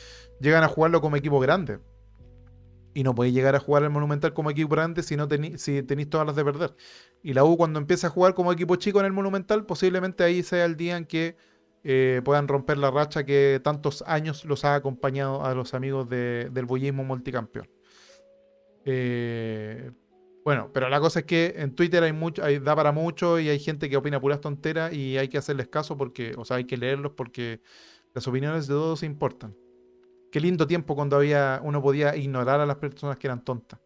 llegan a jugarlo como equipo grande. Y no podéis llegar a jugar el Monumental como equipo grande si no tenéis todas las de perder. Y la U cuando empieza a jugar como equipo chico en el Monumental, posiblemente ahí sea el día en que eh, puedan romper la racha que tantos años los ha acompañado a los amigos del bullismo multicampeón. Eh, bueno, pero la cosa es que en Twitter hay mucho, hay, da para mucho y hay gente que opina puras tonteras y hay que hacerles caso porque, o sea, hay que leerlos porque las opiniones de todos importan. Qué lindo tiempo cuando había, uno podía ignorar a las personas que eran tontas.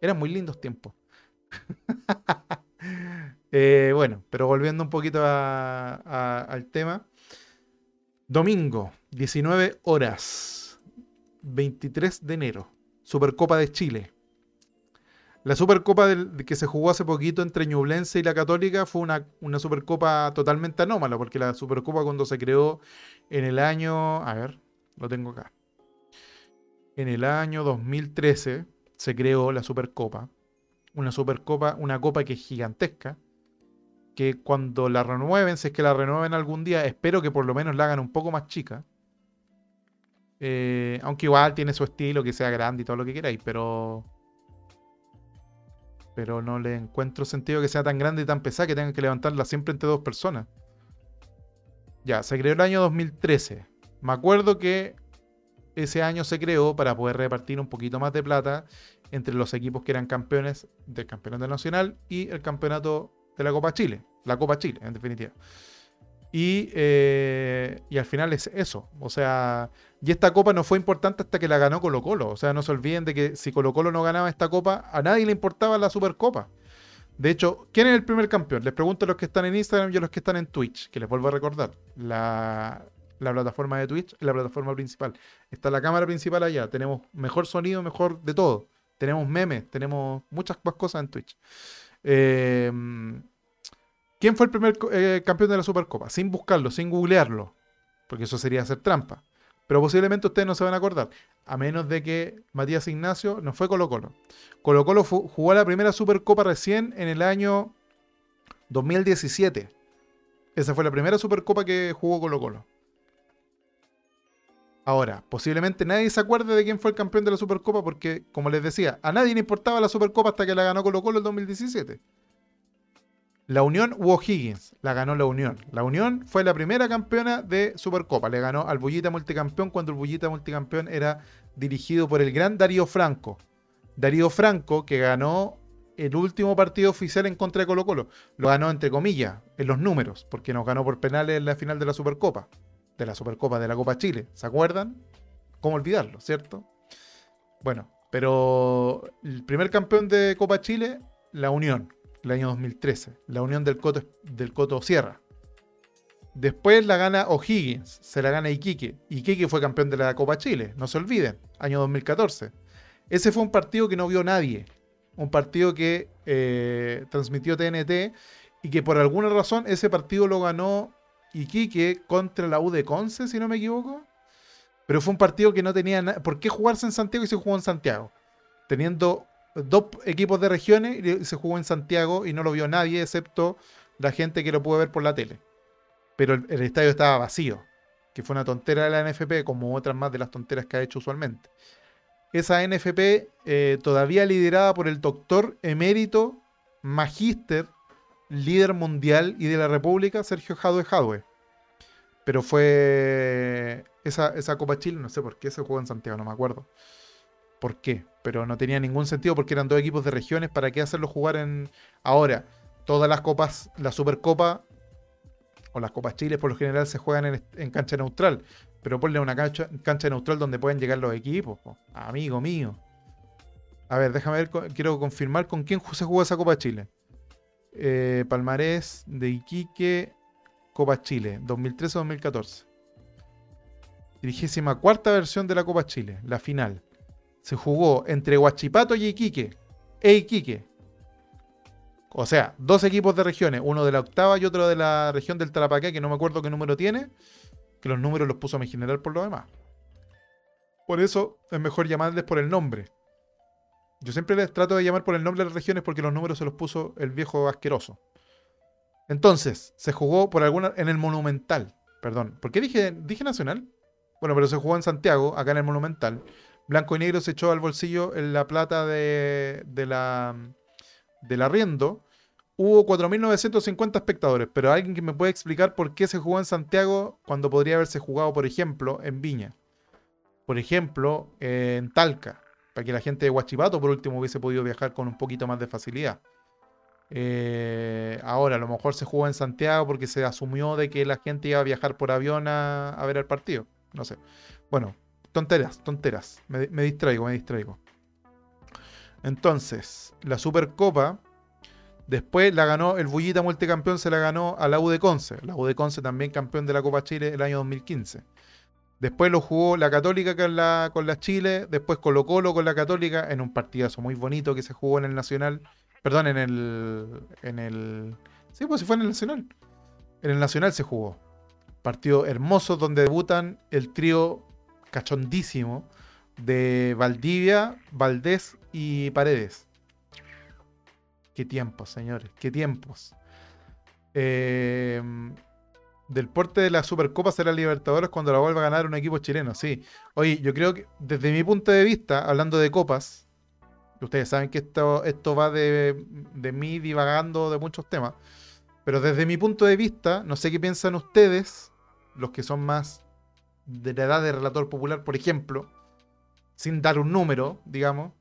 Eran muy lindos tiempos. Eh, bueno, pero volviendo un poquito al tema. Domingo, 19 horas, 23 de enero, Supercopa de Chile. La Supercopa que se jugó hace poquito entre Ñublense y la Católica fue una, una, Supercopa totalmente anómala, porque la Supercopa cuando se creó en el año, a ver, lo tengo acá. En el año 2013 se creó la Supercopa. Una Supercopa, una copa que es gigantesca, que cuando la renueven, si es que la renueven algún día, espero que por lo menos la hagan un poco más chica. Eh, aunque igual tiene su estilo, que sea grande y todo lo que queráis, pero. Pero no le encuentro sentido que sea tan grande y tan pesada que tengan que levantarla siempre entre dos personas. Ya, se creó el año 2013. Me acuerdo que ese año se creó para poder repartir un poquito más de plata entre los equipos que eran campeones del campeonato nacional y el campeonato de la Copa Chile. La Copa Chile, en definitiva. Y, eh, y, al final es eso. O sea, y esta copa no fue importante hasta que la ganó Colo Colo. O sea, no se olviden de que si Colo Colo no ganaba esta copa, a nadie le importaba la Supercopa. De hecho, ¿quién es el primer campeón? Les pregunto a los que están en Instagram y a los que están en Twitch, que les vuelvo a recordar. La, la plataforma de Twitch la plataforma principal. Está la cámara principal allá. Tenemos mejor sonido, mejor de todo. Tenemos memes, tenemos muchas más cosas en Twitch. Eh, ¿Quién fue el primer eh, campeón de la Supercopa? Sin buscarlo, sin googlearlo, porque eso sería hacer trampa. Pero posiblemente ustedes no se van a acordar, a menos de que Matías Ignacio no fue Colo Colo. Colo Colo jugó la primera Supercopa recién en el año 2017. Esa fue la primera Supercopa que jugó Colo Colo. Ahora, posiblemente nadie se acuerde de quién fue el campeón de la Supercopa porque, como les decía, a nadie le importaba la Supercopa hasta que la ganó Colo Colo en 2017. La Unión u O'Higgins, la ganó la Unión. La Unión fue la primera campeona de Supercopa, le ganó al Bullita Multicampeón cuando el Bullita Multicampeón era dirigido por el gran Darío Franco. Darío Franco que ganó el último partido oficial en contra de Colo Colo. Lo ganó entre comillas, en los números, porque nos ganó por penales en la final de la Supercopa de la Supercopa de la Copa Chile. ¿Se acuerdan? ¿Cómo olvidarlo, cierto? Bueno, pero el primer campeón de Copa Chile, la Unión, el año 2013. La Unión del Coto, del Coto Sierra. Después la gana O'Higgins, se la gana Iquique. Iquique fue campeón de la Copa Chile, no se olviden, año 2014. Ese fue un partido que no vio nadie. Un partido que eh, transmitió TNT y que por alguna razón ese partido lo ganó Iquique contra la U de Conce, si no me equivoco. Pero fue un partido que no tenía nada. ¿Por qué jugarse en Santiago y se jugó en Santiago? Teniendo dos equipos de regiones y se jugó en Santiago y no lo vio nadie excepto la gente que lo pudo ver por la tele. Pero el, estadio estaba vacío, que fue una tontera de la NFP, como otras más de las tonteras que ha hecho usualmente. Esa NFP, eh, todavía liderada por el doctor emérito, magíster líder mundial y de la República, Sergio Jadwe Jadwe. Pero fue esa, esa Copa Chile, no sé por qué se jugó en Santiago, no me acuerdo. ¿Por qué? Pero no tenía ningún sentido porque eran dos equipos de regiones. ¿Para qué hacerlo jugar en ahora? Todas las copas, la Supercopa, o las Copas Chile por lo general se juegan en, cancha neutral, pero ponle una cancha, cancha neutral donde pueden llegar los equipos, amigo mío. A ver, déjame ver, quiero confirmar con quién se jugó esa Copa Chile. Eh, Palmarés de Iquique, Copa Chile, 2013-2014. Dirigésima cuarta versión de la Copa Chile, la final. Se jugó entre Huachipato y Iquique. E Iquique. O sea, dos equipos de regiones, uno de la octava y otro de la región del Tarapacá, que no me acuerdo qué número tiene, que los números los puso a mi general por lo demás. Por eso es mejor llamarles por el nombre. Yo siempre les trato de llamar por el nombre de las regiones porque los números se los puso el viejo asqueroso. Entonces, se jugó por alguna. en el Monumental. Perdón. ¿Por qué dije, dije Nacional? Bueno, pero se jugó en Santiago, acá en el Monumental. Blanco y Negro se echó al bolsillo en la plata de, de la, del arriendo. Hubo 4.950 espectadores, pero alguien que me puede explicar por qué se jugó en Santiago cuando podría haberse jugado, por ejemplo, en Viña. Por ejemplo, en Talca para que la gente de Huachipato, por último, hubiese podido viajar con un poquito más de facilidad. Eh, ahora, a lo mejor se jugó en Santiago porque se asumió de que la gente iba a viajar por avión a, ver el partido. No sé. Bueno, tonteras, tonteras. Me, distraigo, me distraigo. Entonces, la Supercopa, después la ganó el Bullita multicampeón, se la ganó a la U Conce. La U Conce también campeón de la Copa Chile el año 2015. Después lo jugó la Católica con la, con Chile, después Colo Colo con la Católica en un partidazo muy bonito que se jugó en el Nacional, perdón, en el, en el, sí, pues si fue en el Nacional, en el Nacional se jugó. Partido hermoso donde debutan el trío cachondísimo de Valdivia, Valdés y Paredes. Qué tiempos, señores, qué tiempos. Eh, del porte de la Supercopa será Libertadores cuando la vuelva a ganar un equipo chileno, sí. Oye, yo creo que desde mi punto de vista, hablando de copas, ustedes saben que esto, esto va de, de mí divagando de muchos temas, pero desde mi punto de vista, no sé qué piensan ustedes, los que son más de la edad de relator popular, por ejemplo, sin dar un número, digamos,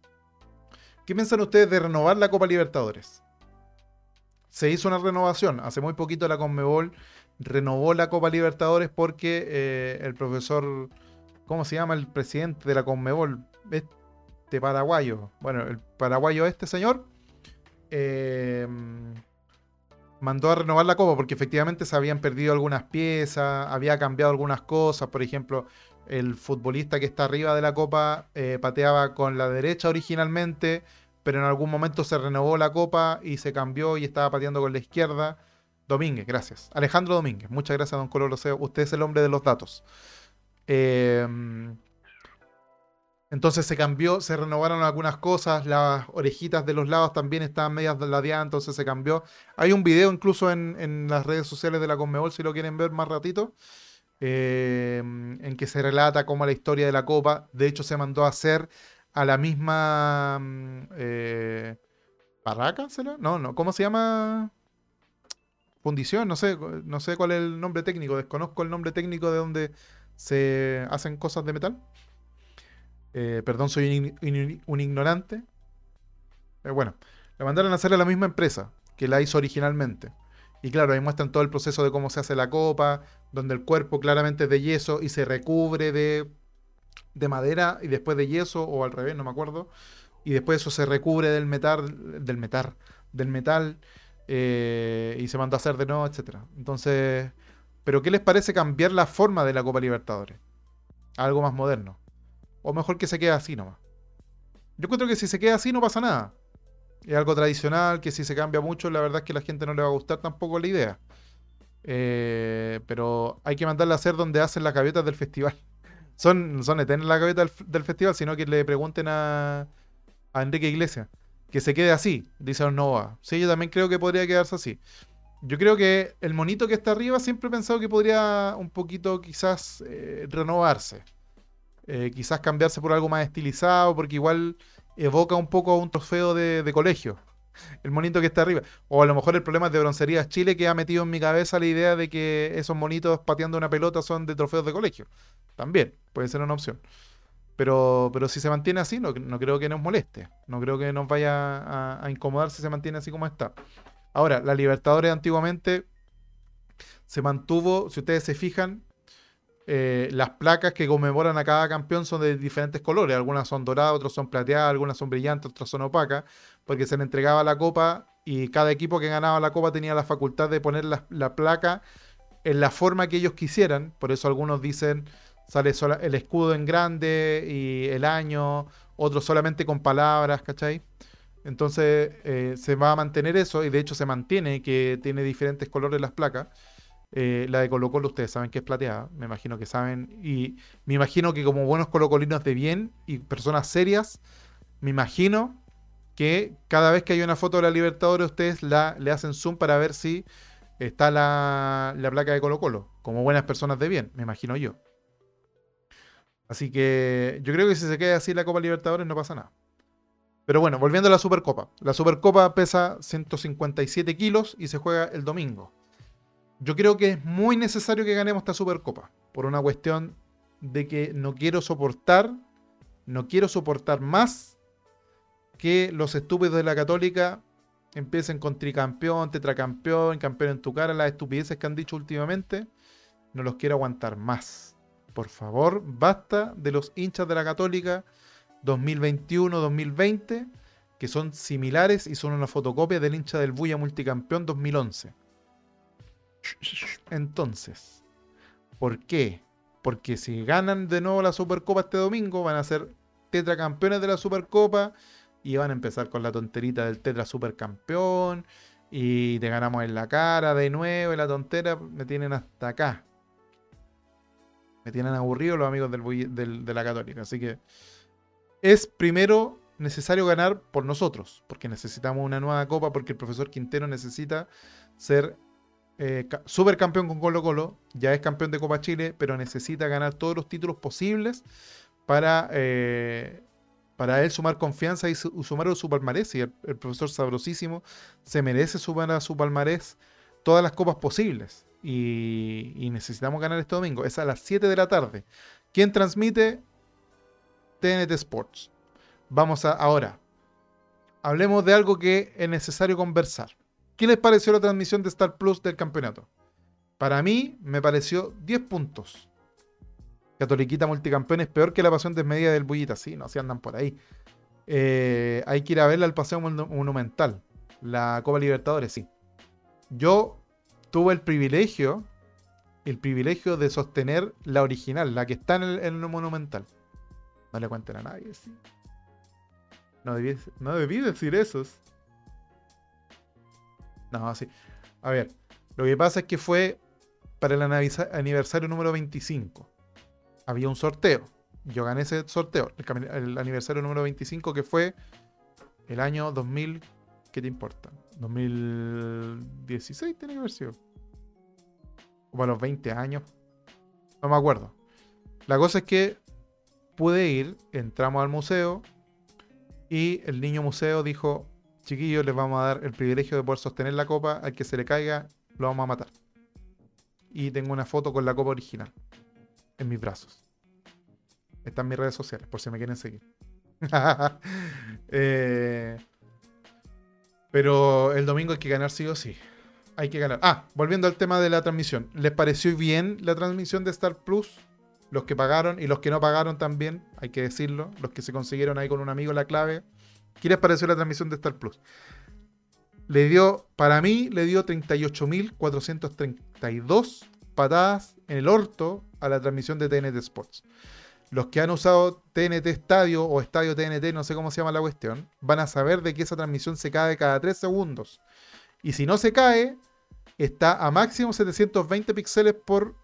¿qué piensan ustedes de renovar la Copa Libertadores? Se hizo una renovación, hace muy poquito la Conmebol renovó la Copa Libertadores porque eh, el profesor, ¿cómo se llama? El presidente de la Conmebol, este paraguayo, bueno, el paraguayo este señor, eh, mandó a renovar la Copa porque efectivamente se habían perdido algunas piezas, había cambiado algunas cosas, por ejemplo, el futbolista que está arriba de la Copa eh, pateaba con la derecha originalmente, pero en algún momento se renovó la Copa y se cambió y estaba pateando con la izquierda. Domínguez, gracias. Alejandro Domínguez, muchas gracias, don Coloroseo. Usted es el hombre de los datos. Em, entonces se cambió, se renovaron algunas cosas, las orejitas de los lados también estaban medias ladeadas, entonces se cambió. Hay un video incluso en, las redes sociales de la Conmebol, si lo quieren ver más ratito, em, en que se relata cómo la historia de la Copa, de hecho se mandó a hacer a la misma... Mm, eh, ¿Barraca? No, no, ¿cómo se llama? Fundición, no sé, no sé cuál es el nombre técnico, desconozco el nombre técnico de donde se hacen cosas de metal. Eh, perdón, soy un, ignorante. Pero bueno, le mandaron a hacer a la misma empresa que la hizo originalmente. Y claro, ahí muestran todo el proceso de cómo se hace la copa, donde el cuerpo claramente es de yeso y se recubre de, de madera y después de yeso, o al revés, no me acuerdo. Y después eso se recubre del metal, del metal, del metal eh, y se mandó a hacer de nuevo, etc. Entonces, ¿pero qué les parece cambiar la forma de la Copa Libertadores? algo más moderno. O mejor que se quede así nomás. Yo creo que si se queda así no pasa nada. Es algo tradicional, que si se cambia mucho, la verdad es que a la gente no le va a gustar tampoco la idea. Eh, pero hay que mandarla a hacer donde hacen las gaviotas del festival. Son, son eternas las gaviotas del, festival, sino que le pregunten a, a Enrique Iglesias que se quede así, dice Nova. Sí, yo también creo que podría quedarse así. Yo creo que el monito que está arriba siempre he pensado que podría un poquito quizás eh, renovarse. Eh, quizás cambiarse por algo más estilizado, porque igual evoca un poco a un trofeo de, colegio. El monito que está arriba. O a lo mejor el problema es de Broncerías Chile que ha metido en mi cabeza la idea de que esos monitos pateando una pelota son de trofeos de colegio. También puede ser una opción. Pero, pero si se mantiene así, no, creo que nos moleste. No creo que nos vaya a, incomodar si se mantiene así como está. Ahora, la Libertadores antiguamente se mantuvo, si ustedes se fijan, eh, las placas que conmemoran a cada campeón son de diferentes colores. Algunas son doradas, otras son plateadas, algunas son brillantes, otras son opacas, porque se le entregaba la copa y cada equipo que ganaba la copa tenía la facultad de poner la, placa en la forma que ellos quisieran. Por eso algunos dicen sale el escudo en grande y el año, otros solamente con palabras, ¿cachai? Entonces eh, se va a mantener eso y de hecho se mantiene que tiene diferentes colores las placas. Eh, la de Colo Colo ustedes saben que es plateada, me imagino que saben. Y me imagino que como buenos colocolinos de bien y personas serias, me imagino que cada vez que hay una foto de la Libertadores ustedes la, le hacen zoom para ver si está la, la placa de Colo Colo, como buenas personas de bien, me imagino yo. Así que yo creo que si se queda así la Copa Libertadores no pasa nada. Pero bueno, volviendo a la Supercopa. La Supercopa pesa 157 kilos y se juega el domingo. Yo creo que es muy necesario que ganemos esta Supercopa. Por una cuestión de que no quiero soportar, no quiero soportar más que los estúpidos de la Católica empiecen con tricampeón, tetracampeón, campeón en tu cara, las estupideces que han dicho últimamente. No los quiero aguantar más. Por favor, basta de los hinchas de la Católica 2021-2020, que son similares y son una fotocopia del hincha del Buya multicampeón 2011. Entonces, ¿por qué? Porque si ganan de nuevo la Supercopa este domingo, van a ser tetracampeones de la Supercopa y van a empezar con la tonterita del tetra supercampeón y te ganamos en la cara de nuevo y la tontera me tienen hasta acá. Me tienen aburrido los amigos de la Católica. Así que es primero necesario ganar por nosotros, porque necesitamos una nueva copa, porque el profesor Quintero necesita ser eh, supercampeón con Colo Colo, ya es campeón de Copa Chile, pero necesita ganar todos los títulos posibles para, eh, para él sumar confianza y sumar su palmarés. Y el, profesor sabrosísimo se merece sumar a su palmarés todas las copas posibles. Y, y necesitamos ganar este domingo. Es a las 7 de la tarde. ¿Quién transmite? TNT Sports. Vamos a ahora. Hablemos de algo que es necesario conversar. ¿Qué les pareció la transmisión de Star Plus del campeonato? Para mí me pareció 10 puntos. Catoliquita multicampeón es peor que la pasión desmedida del Bullita. Sí, no, si andan por ahí. Eh, hay que ir a verla al Paseo Monumental. La Copa Libertadores, sí. Yo tuve el privilegio, el privilegio de sostener la original, la que está en el Monumental. No le cuenten a nadie, sí. No debí, no debí decir eso. No, así. A ver, lo que pasa es que fue para el aniversario número 25. Había un sorteo. Yo gané ese sorteo, el, aniversario número 25 que fue el año 2000. ¿Qué te importa? 2016 tiene que haber sido. Como a los 20 años. No me acuerdo. La cosa es que pude ir, entramos al museo y el niño museo dijo, chiquillos, les vamos a dar el privilegio de poder sostener la copa, al que se le caiga, lo vamos a matar. Y tengo una foto con la copa original en mis brazos. Está en mis redes sociales, por si me quieren seguir. Eh, pero el domingo hay que ganar sí o sí. Hay que ganar. Ah, volviendo al tema de la transmisión. ¿Les pareció bien la transmisión de Star Plus? los que pagaron y los que no pagaron también, hay que decirlo, los que se consiguieron ahí con un amigo la clave. ¿Qué les pareció la transmisión de Star Plus? Le dio, para mí, le dio 38.432 patadas en el orto a la transmisión de TNT Sports. Los que han usado TNT Estadio o Estadio TNT, no sé cómo se llama la cuestión, van a saber de que esa transmisión se cae cada 3 segundos. Y si no se cae, está a máximo 720 píxeles por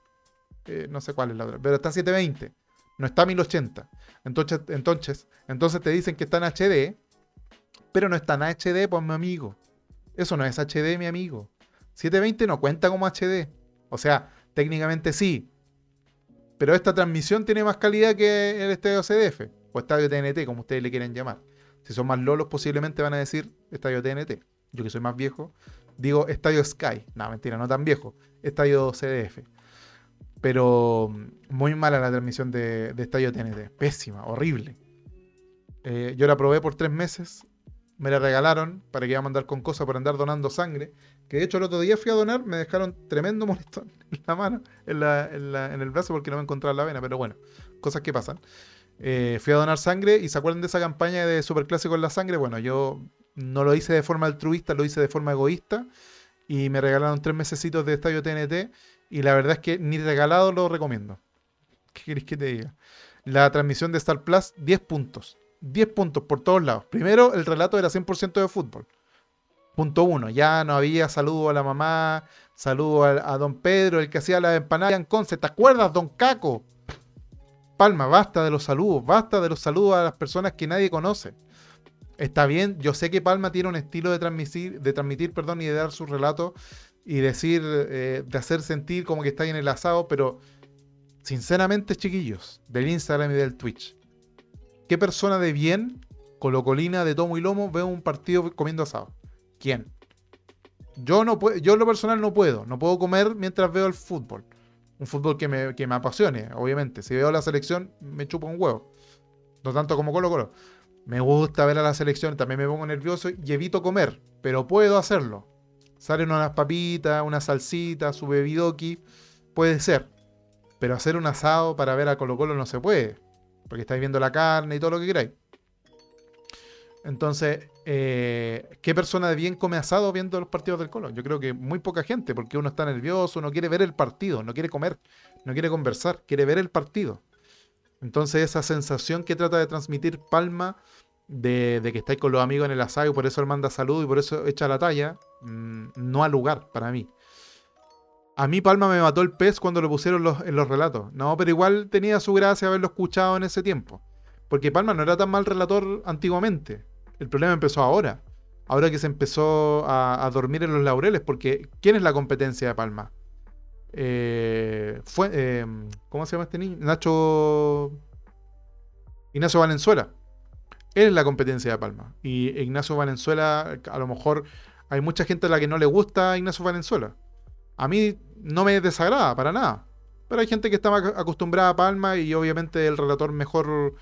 eh, no sé cuál es la otra, pero está 720, no está 1080. Entonces, entonces, entonces te dicen que está en HD, pero no está en HD, pues mi amigo. Eso no es HD, mi amigo. 720 no cuenta como HD. O sea, técnicamente sí. Pero esta transmisión tiene más calidad que el estadio CDF o estadio TNT, como ustedes le quieren llamar. Si son más lolos, posiblemente van a decir estadio TNT. Yo que soy más viejo, digo estadio Sky. No, mentira, no tan viejo. Estadio CDF. Pero mm, muy mala la transmisión de, Estadio TNT. Pésima, horrible. Eh, yo la probé por tres meses. me la regalaron para que iba a mandar con cosas por andar donando sangre. Que de hecho el otro día fui a donar, me dejaron tremendo molestón en la mano, en, en, el brazo porque no me encontraba la vena, pero bueno, cosas que pasan. Eh, fui a donar sangre y se acuerdan de esa campaña de Superclásico en la sangre. Bueno, yo no lo hice de forma altruista, lo hice de forma egoísta y me regalaron tres mesecitos de estadio TNT y la verdad es que ni regalado lo recomiendo. ¿Qué querés que te diga? La transmisión de Star Plus, 10 puntos. 10 puntos por todos lados. Primero, el relato era 100% de fútbol. Punto uno, ya no había saludo a la mamá, saludo a, don Pedro, el que hacía la empanada en Conce. ¿Te acuerdas, don Caco? Palma, basta de los saludos, basta de los saludos a las personas que nadie conoce. Está bien, yo sé que Palma tiene un estilo de transmitir, de transmitir perdón, y de dar su relato y decir, eh, de hacer sentir como que está en el asado, pero sinceramente, chiquillos, del Instagram y del Twitch, ¿Qué persona de bien, colocolina de tomo y lomo, ve un partido comiendo asado? ¿Quién? Yo, no yo en lo personal no puedo. No puedo comer mientras veo el fútbol. Un fútbol que me, que me apasione, obviamente. Si veo la selección, me chupo un huevo. No tanto como Colo Colo. Me gusta ver a la selección, también me pongo nervioso y evito comer, pero puedo hacerlo. Salen unas papitas, una salsita, su bebidoki, puede ser. Pero hacer un asado para ver a Colo Colo no se puede porque estáis viendo la carne y todo lo que queráis. Entonces, eh, ¿qué persona de bien come asado viendo los partidos del Colo? Yo creo que muy poca gente, porque uno está nervioso, no quiere ver el partido, no quiere comer, no quiere conversar, quiere ver el partido. Entonces, esa sensación que trata de transmitir Palma de, que estáis con los amigos en el asado y por eso él manda salud y por eso echa la talla, mm, no ha lugar para mí. A mí Palma me mató el pez cuando lo pusieron en los relatos. No, pero igual tenía su gracia haberlo escuchado en ese tiempo. Porque Palma no era tan mal relator antiguamente. El problema empezó ahora. Ahora que se empezó a, dormir en los laureles. Porque ¿quién es la competencia de Palma? Eh, fue, eh, ¿Cómo se llama este niño? Nacho... Ignacio Valenzuela. Él es la competencia de Palma. Y Ignacio Valenzuela, a lo mejor hay mucha gente a la que no le gusta Ignacio Valenzuela. A mí no me desagrada para nada. Pero hay gente que está acostumbrada a Palma y obviamente el relator mejor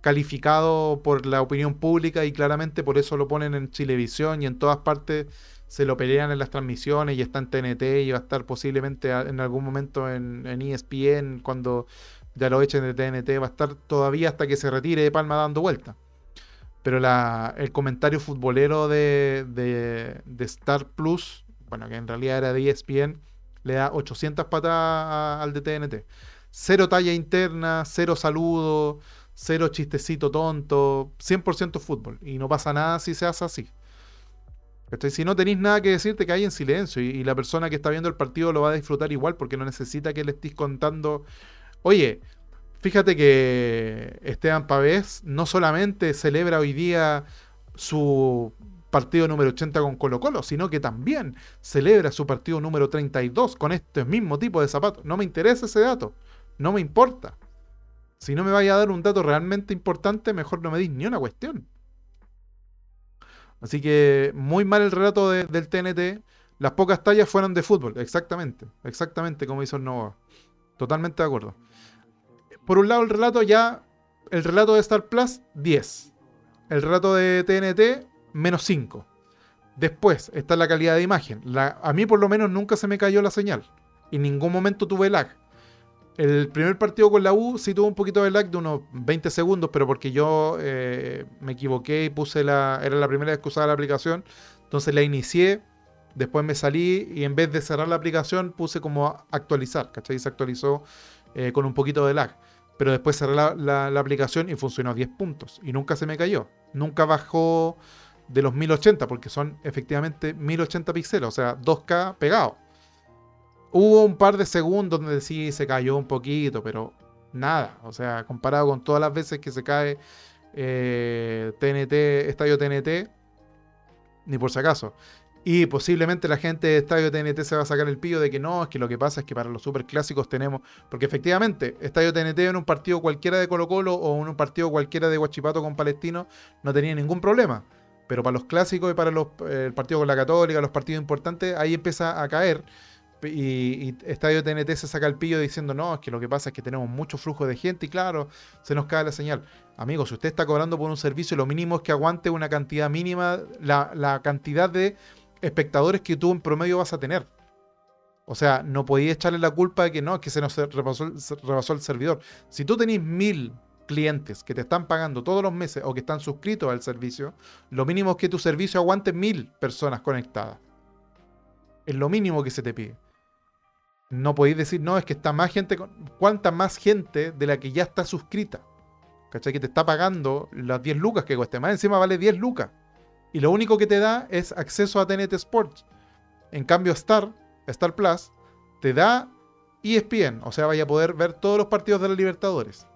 calificado por la opinión pública y claramente por eso lo ponen en Chilevisión y en todas partes se lo pelean en las transmisiones y está en TNT y va a estar posiblemente en algún momento en, ESPN cuando ya lo echen de TNT, va a estar todavía hasta que se retire de Palma dando vuelta. Pero el comentario futbolero de, de, de Star Plus, bueno, que en realidad era de ESPN, le da 800 patadas al de TNT. Cero talla interna, cero saludo, cero chistecito tonto, 100% fútbol. Y no pasa nada si se hace así. Si no tenéis nada que decirte, que hay en silencio. Y, la persona que está viendo el partido lo va a disfrutar igual porque no necesita que le estéis contando. Oye, fíjate que Esteban Pavés no solamente celebra hoy día su partido número 80 con Colo Colo, sino que también celebra su partido número 32 con este mismo tipo de zapatos. No me interesa ese dato, no me importa. Si no me vaya a dar un dato realmente importante, mejor no me dis ni una cuestión. Así que muy mal el relato del TNT. Las pocas tallas fueron de fútbol, exactamente, exactamente como hizo el Nova. Totalmente de acuerdo. Por un lado el relato ya, el relato de Star Plus, 10. El relato de TNT, menos 5. Después está la calidad de imagen. a mí por lo menos nunca se me cayó la señal. En ningún momento tuve lag. El primer partido con la U sí tuvo un poquito de lag de unos 20 segundos, pero porque yo eh, me equivoqué y puse la... Era la primera vez que usaba la aplicación. Entonces la inicié, después me salí y en vez de cerrar la aplicación puse como actualizar, ¿cachai? Se actualizó eh, con un poquito de lag. Pero después cerré la, aplicación y funcionó a 10 puntos. Y nunca se me cayó. Nunca bajó de los 1080, porque son efectivamente 1080 píxeles, o sea, 2K pegado. Hubo un par de segundos donde sí se cayó un poquito, pero nada. O sea, comparado con todas las veces que se cae TNT, eh, Estadio TNT, ni por si acaso. Y posiblemente la gente de Estadio TNT se va a sacar el pillo de que no, es que lo que pasa es que para los superclásicos tenemos. Porque efectivamente, Estadio TNT en un partido cualquiera de Colo Colo o en un partido cualquiera de Huachipato con Palestino no tenía ningún problema. Pero para los clásicos y para los, el partido con la Católica, los partidos importantes, ahí empieza a caer. Y, Estadio TNT se saca el pillo diciendo, no, es que lo que pasa es que tenemos mucho flujo de gente y claro, se nos cae la señal. Amigos, si usted está cobrando por un servicio, lo mínimo es que aguante una cantidad mínima, la, cantidad de espectadores que tú en promedio vas a tener. O sea, no podía echarle la culpa de que no, que se nos rebasó, rebasó el servidor. Si tú tenés mil clientes que te están pagando todos los meses o que están suscritos al servicio, lo mínimo es que tu servicio aguante mil personas conectadas. Es lo mínimo que se te pide. No podéis decir, no, es que está más gente. ¿Cuánta más gente de la que ya está suscrita? ¿Cachai? Que te está pagando las 10 lucas que cueste. Más encima vale 10 lucas. Y lo único que te da es acceso a TNT Sports. En cambio, Star, Star Plus, te da ESPN. O sea, vaya a poder ver todos los partidos de la Libertadores.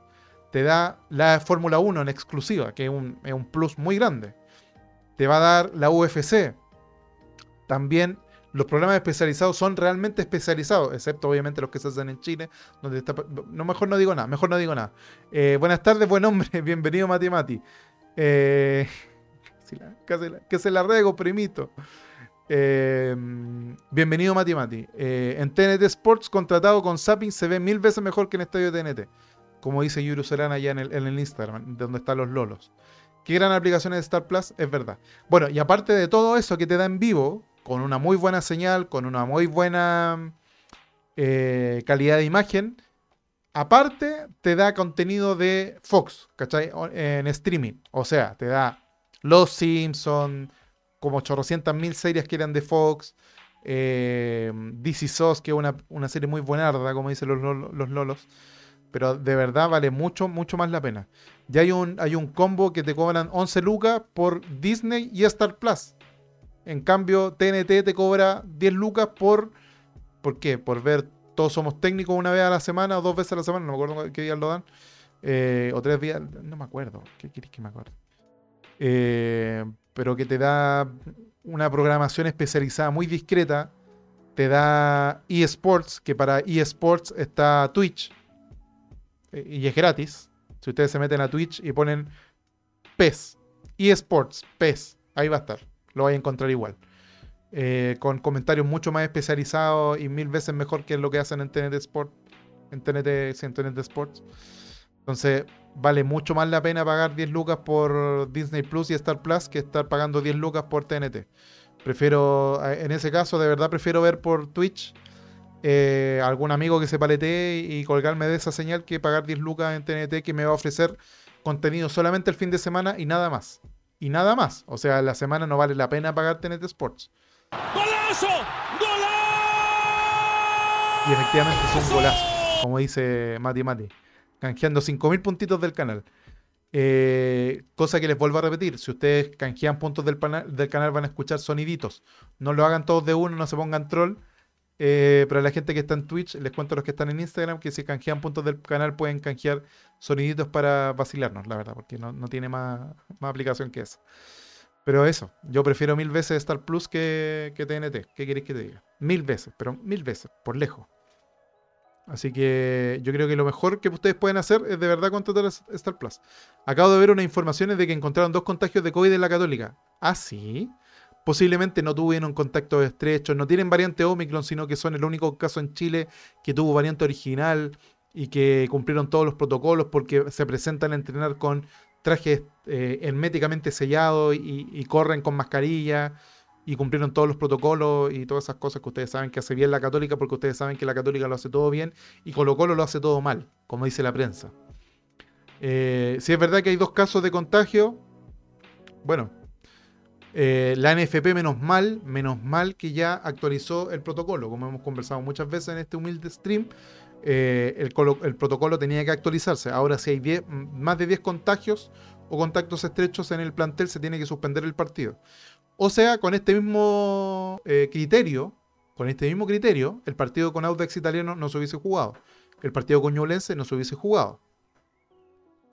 Te da la Fórmula 1 en exclusiva, que es un, es un plus muy grande. Te va a dar la UFC. También los programas especializados son realmente especializados, excepto obviamente los que se hacen en Chile, donde está... No, mejor no digo nada, mejor no digo nada. Eh, buenas tardes, buen hombre, bienvenido Mati Mati. Eh, que, se la, rego, primito. Eh, bienvenido Mati Mati. en TNT Sports, contratado con Zapping, se ve mil veces mejor que en estadio TNT. Como dice Yuru Serana allá en el, en el Instagram, donde están los lolos. Qué gran aplicación de Star Plus, es verdad. Bueno, y aparte de todo eso que te da en vivo, con una muy buena señal, con una muy buena eh, calidad de imagen. Aparte, te da contenido de Fox, ¿cachai? En streaming. O sea, te da Los Simpsons, como 800 mil series que eran de Fox. Eh, DC SOS, que es una, serie muy buenarda, como dicen los, los, lolos. Pero de verdad vale mucho, mucho más la pena. Ya hay un, hay un combo que te cobran 11 lucas por Disney y Star Plus. En cambio, TNT te cobra 10 lucas por. ¿Por qué? Por ver Todos Somos Técnicos una vez a la semana o dos veces a la semana, no me acuerdo qué día lo dan. Eh, o tres días, no me acuerdo. ¿Qué quieres que me acuerde? Eh, pero que te da una programación especializada muy discreta. Te da eSports, que para eSports está Twitch. Eh, y es gratis. Si ustedes se meten a Twitch y ponen PES, eSports, PES, ahí va a estar lo vais a encontrar igual. Eh, con comentarios mucho más especializados y mil veces mejor que lo que hacen en TNT Sport, en TNT, sí, en TNT Sports. Entonces, vale mucho más la pena pagar 10 lucas por Disney Plus y Star Plus que estar pagando 10 lucas por TNT. Prefiero, eh, en ese caso, de verdad prefiero ver por Twitch eh, algún amigo que se paletee y colgarme de esa señal que pagar 10 lucas en TNT que me va a ofrecer contenido solamente el fin de semana y nada más y nada más. O sea, la semana no vale la pena pagar TNT Sports. ¡Golazo! ¡Golazo! Y efectivamente es un golazo, como dice Mati Mati. Canjeando 5.000 puntitos del canal. Eh, cosa que les vuelvo a repetir, si ustedes canjean puntos del, del, canal van a escuchar soniditos. No lo hagan todos de uno, no se pongan troll. Eh, pero a la gente que está en Twitch, les cuento a los que están en Instagram que si canjean puntos del canal pueden canjear soniditos para vacilarnos, la verdad, porque no, tiene más, aplicación que eso. Pero eso, yo prefiero mil veces Star Plus que, que TNT. ¿Qué queréis que te diga? Mil veces, pero mil veces, por lejos. Así que yo creo que lo mejor que ustedes pueden hacer es de verdad contratar a Star Plus. Acabo de ver unas informaciones de que encontraron dos contagios de COVID en la Católica. ¿Ah, sí? Posiblemente no tuvieron contactos estrechos, no tienen variante Omicron, sino que son el único caso en Chile que tuvo variante original y que cumplieron todos los protocolos porque se presentan a entrenar con trajes eh, herméticamente sellados y, corren con mascarilla y cumplieron todos los protocolos y todas esas cosas que ustedes saben que hace bien la católica porque ustedes saben que la católica lo hace todo bien y Colo Colo lo hace todo mal, como dice la prensa. Eh, si es verdad que hay dos casos de contagio, bueno, eh, la NFP, menos mal, menos mal que ya actualizó el protocolo. Como hemos conversado muchas veces en este humilde stream, eh, el, protocolo tenía que actualizarse. Ahora, si hay más de 10 contagios o contactos estrechos en el plantel, se tiene que suspender el partido. O sea, con este mismo eh, criterio, con este mismo criterio, el partido con Audax Italiano no se hubiese jugado. El partido con Ñublense no se hubiese jugado.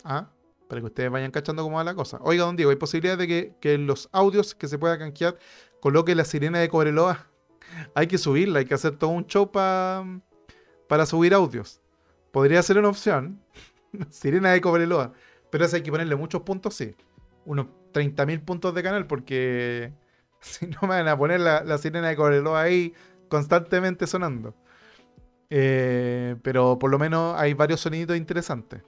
¿Ah? Para que ustedes vayan cachando cómo va la cosa. Oiga, don Diego, ¿hay posibilidad de que, los audios que se pueda canjear coloque la sirena de Cobreloa? hay que subirla, hay que hacer todo un show para subir audios. Podría ser una opción. sirena de Cobreloa. Pero eso hay que ponerle muchos puntos, sí. Unos 30.000 puntos de canal, porque si no me van a poner la, sirena de Cobreloa ahí, constantemente sonando. Eh, pero por lo menos hay varios sonidos interesantes.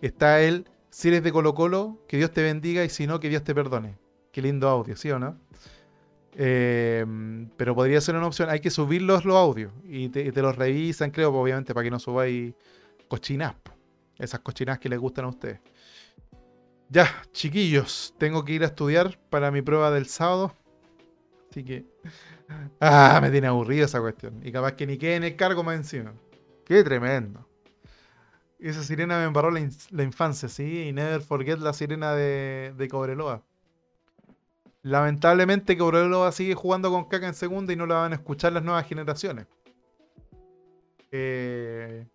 Está el, si eres de Colo Colo, que Dios te bendiga y si no, que Dios te perdone. Qué lindo audio, ¿sí o no? Eh, pero podría ser una opción. Hay que subirlos los audios y te, los revisan, creo, obviamente, para que no subáis cochinas. Esas cochinas que les gustan a ustedes. Ya, chiquillos, tengo que ir a estudiar para mi prueba del sábado. Así que. Ah, me tiene aburrido esa cuestión. Y capaz que ni quede en el cargo más encima. Qué tremendo. Esa sirena me embarró la, infancia, sí. Y never forget la sirena de, de Cobreloa. Lamentablemente Cobreloa sigue jugando con caca en segunda y no la van a escuchar las nuevas generaciones. Eh,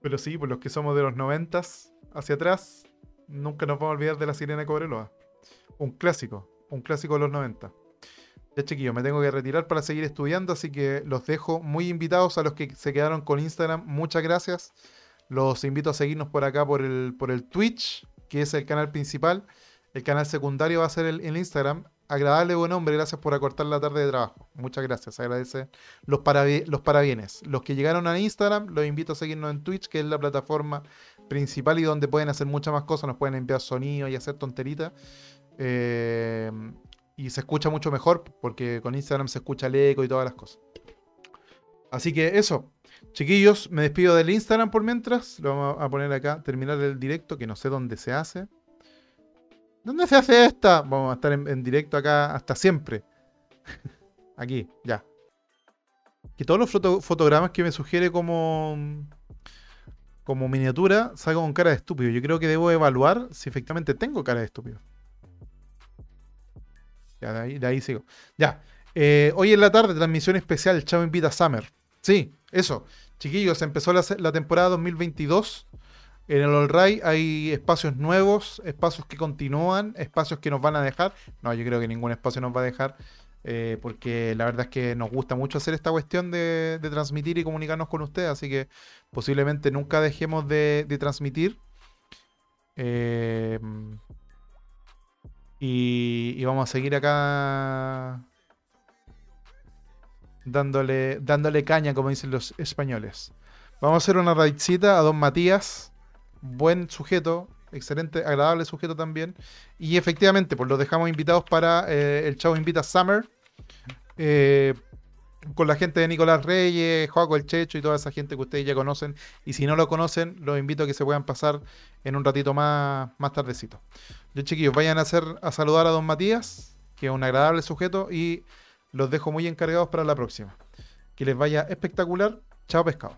pero sí, por los que somos de los noventas hacia atrás, nunca nos vamos a olvidar de la sirena de Cobreloa. Un clásico, un clásico de los 90. Ya chiquillos, me tengo que retirar para seguir estudiando, así que los dejo muy invitados a los que se quedaron con Instagram. Muchas gracias. Los invito a seguirnos por acá por el, por el Twitch, que es el canal principal. El canal secundario va a ser el, el Instagram. Agradable buen hombre, gracias por acortar la tarde de trabajo. Muchas gracias, agradece los, los parabienes. Los que llegaron a Instagram, los invito a seguirnos en Twitch, que es la plataforma principal y donde pueden hacer muchas más cosas. Nos pueden enviar sonido y hacer tonteritas. Eh, y se escucha mucho mejor porque con Instagram se escucha el eco y todas las cosas. Así que eso, chiquillos, me despido del Instagram por mientras. Lo vamos a poner acá, terminar el directo, que no sé dónde se hace. ¿Dónde se hace esta? Vamos a estar en, directo acá hasta siempre. Aquí, ya. Que todos los fotogramas que me sugiere como, como miniatura salgo con cara de estúpido. Yo creo que debo evaluar si efectivamente tengo cara de estúpido. Ya, de ahí, sigo. Ya. Eh, hoy en la tarde, transmisión especial, Chavo Invita Summer. Sí, eso. Chiquillos, empezó la, temporada 2022. En el All Ray hay espacios nuevos, espacios que continúan, espacios que nos van a dejar. No, yo creo que ningún espacio nos va a dejar. Eh, porque la verdad es que nos gusta mucho hacer esta cuestión de, transmitir y comunicarnos con ustedes, así que posiblemente nunca dejemos de, transmitir. Eh, y, vamos a seguir acá dándole, dándole caña, como dicen los españoles. Vamos a hacer una raidcita a don Matías. Buen sujeto, excelente, agradable sujeto también. Y efectivamente, pues los dejamos invitados para eh, el Chavo Invita Summer. Eh, con la gente de Nicolás Reyes, Joaco el Checho y toda esa gente que ustedes ya conocen. Y si no lo conocen, los invito a que se puedan pasar en un ratito más, más tardecito. Yo, chiquillos, vayan a, hacer, a saludar a don Matías, que es un agradable sujeto, y los dejo muy encargados para la próxima. Que les vaya espectacular. Chao, pescado.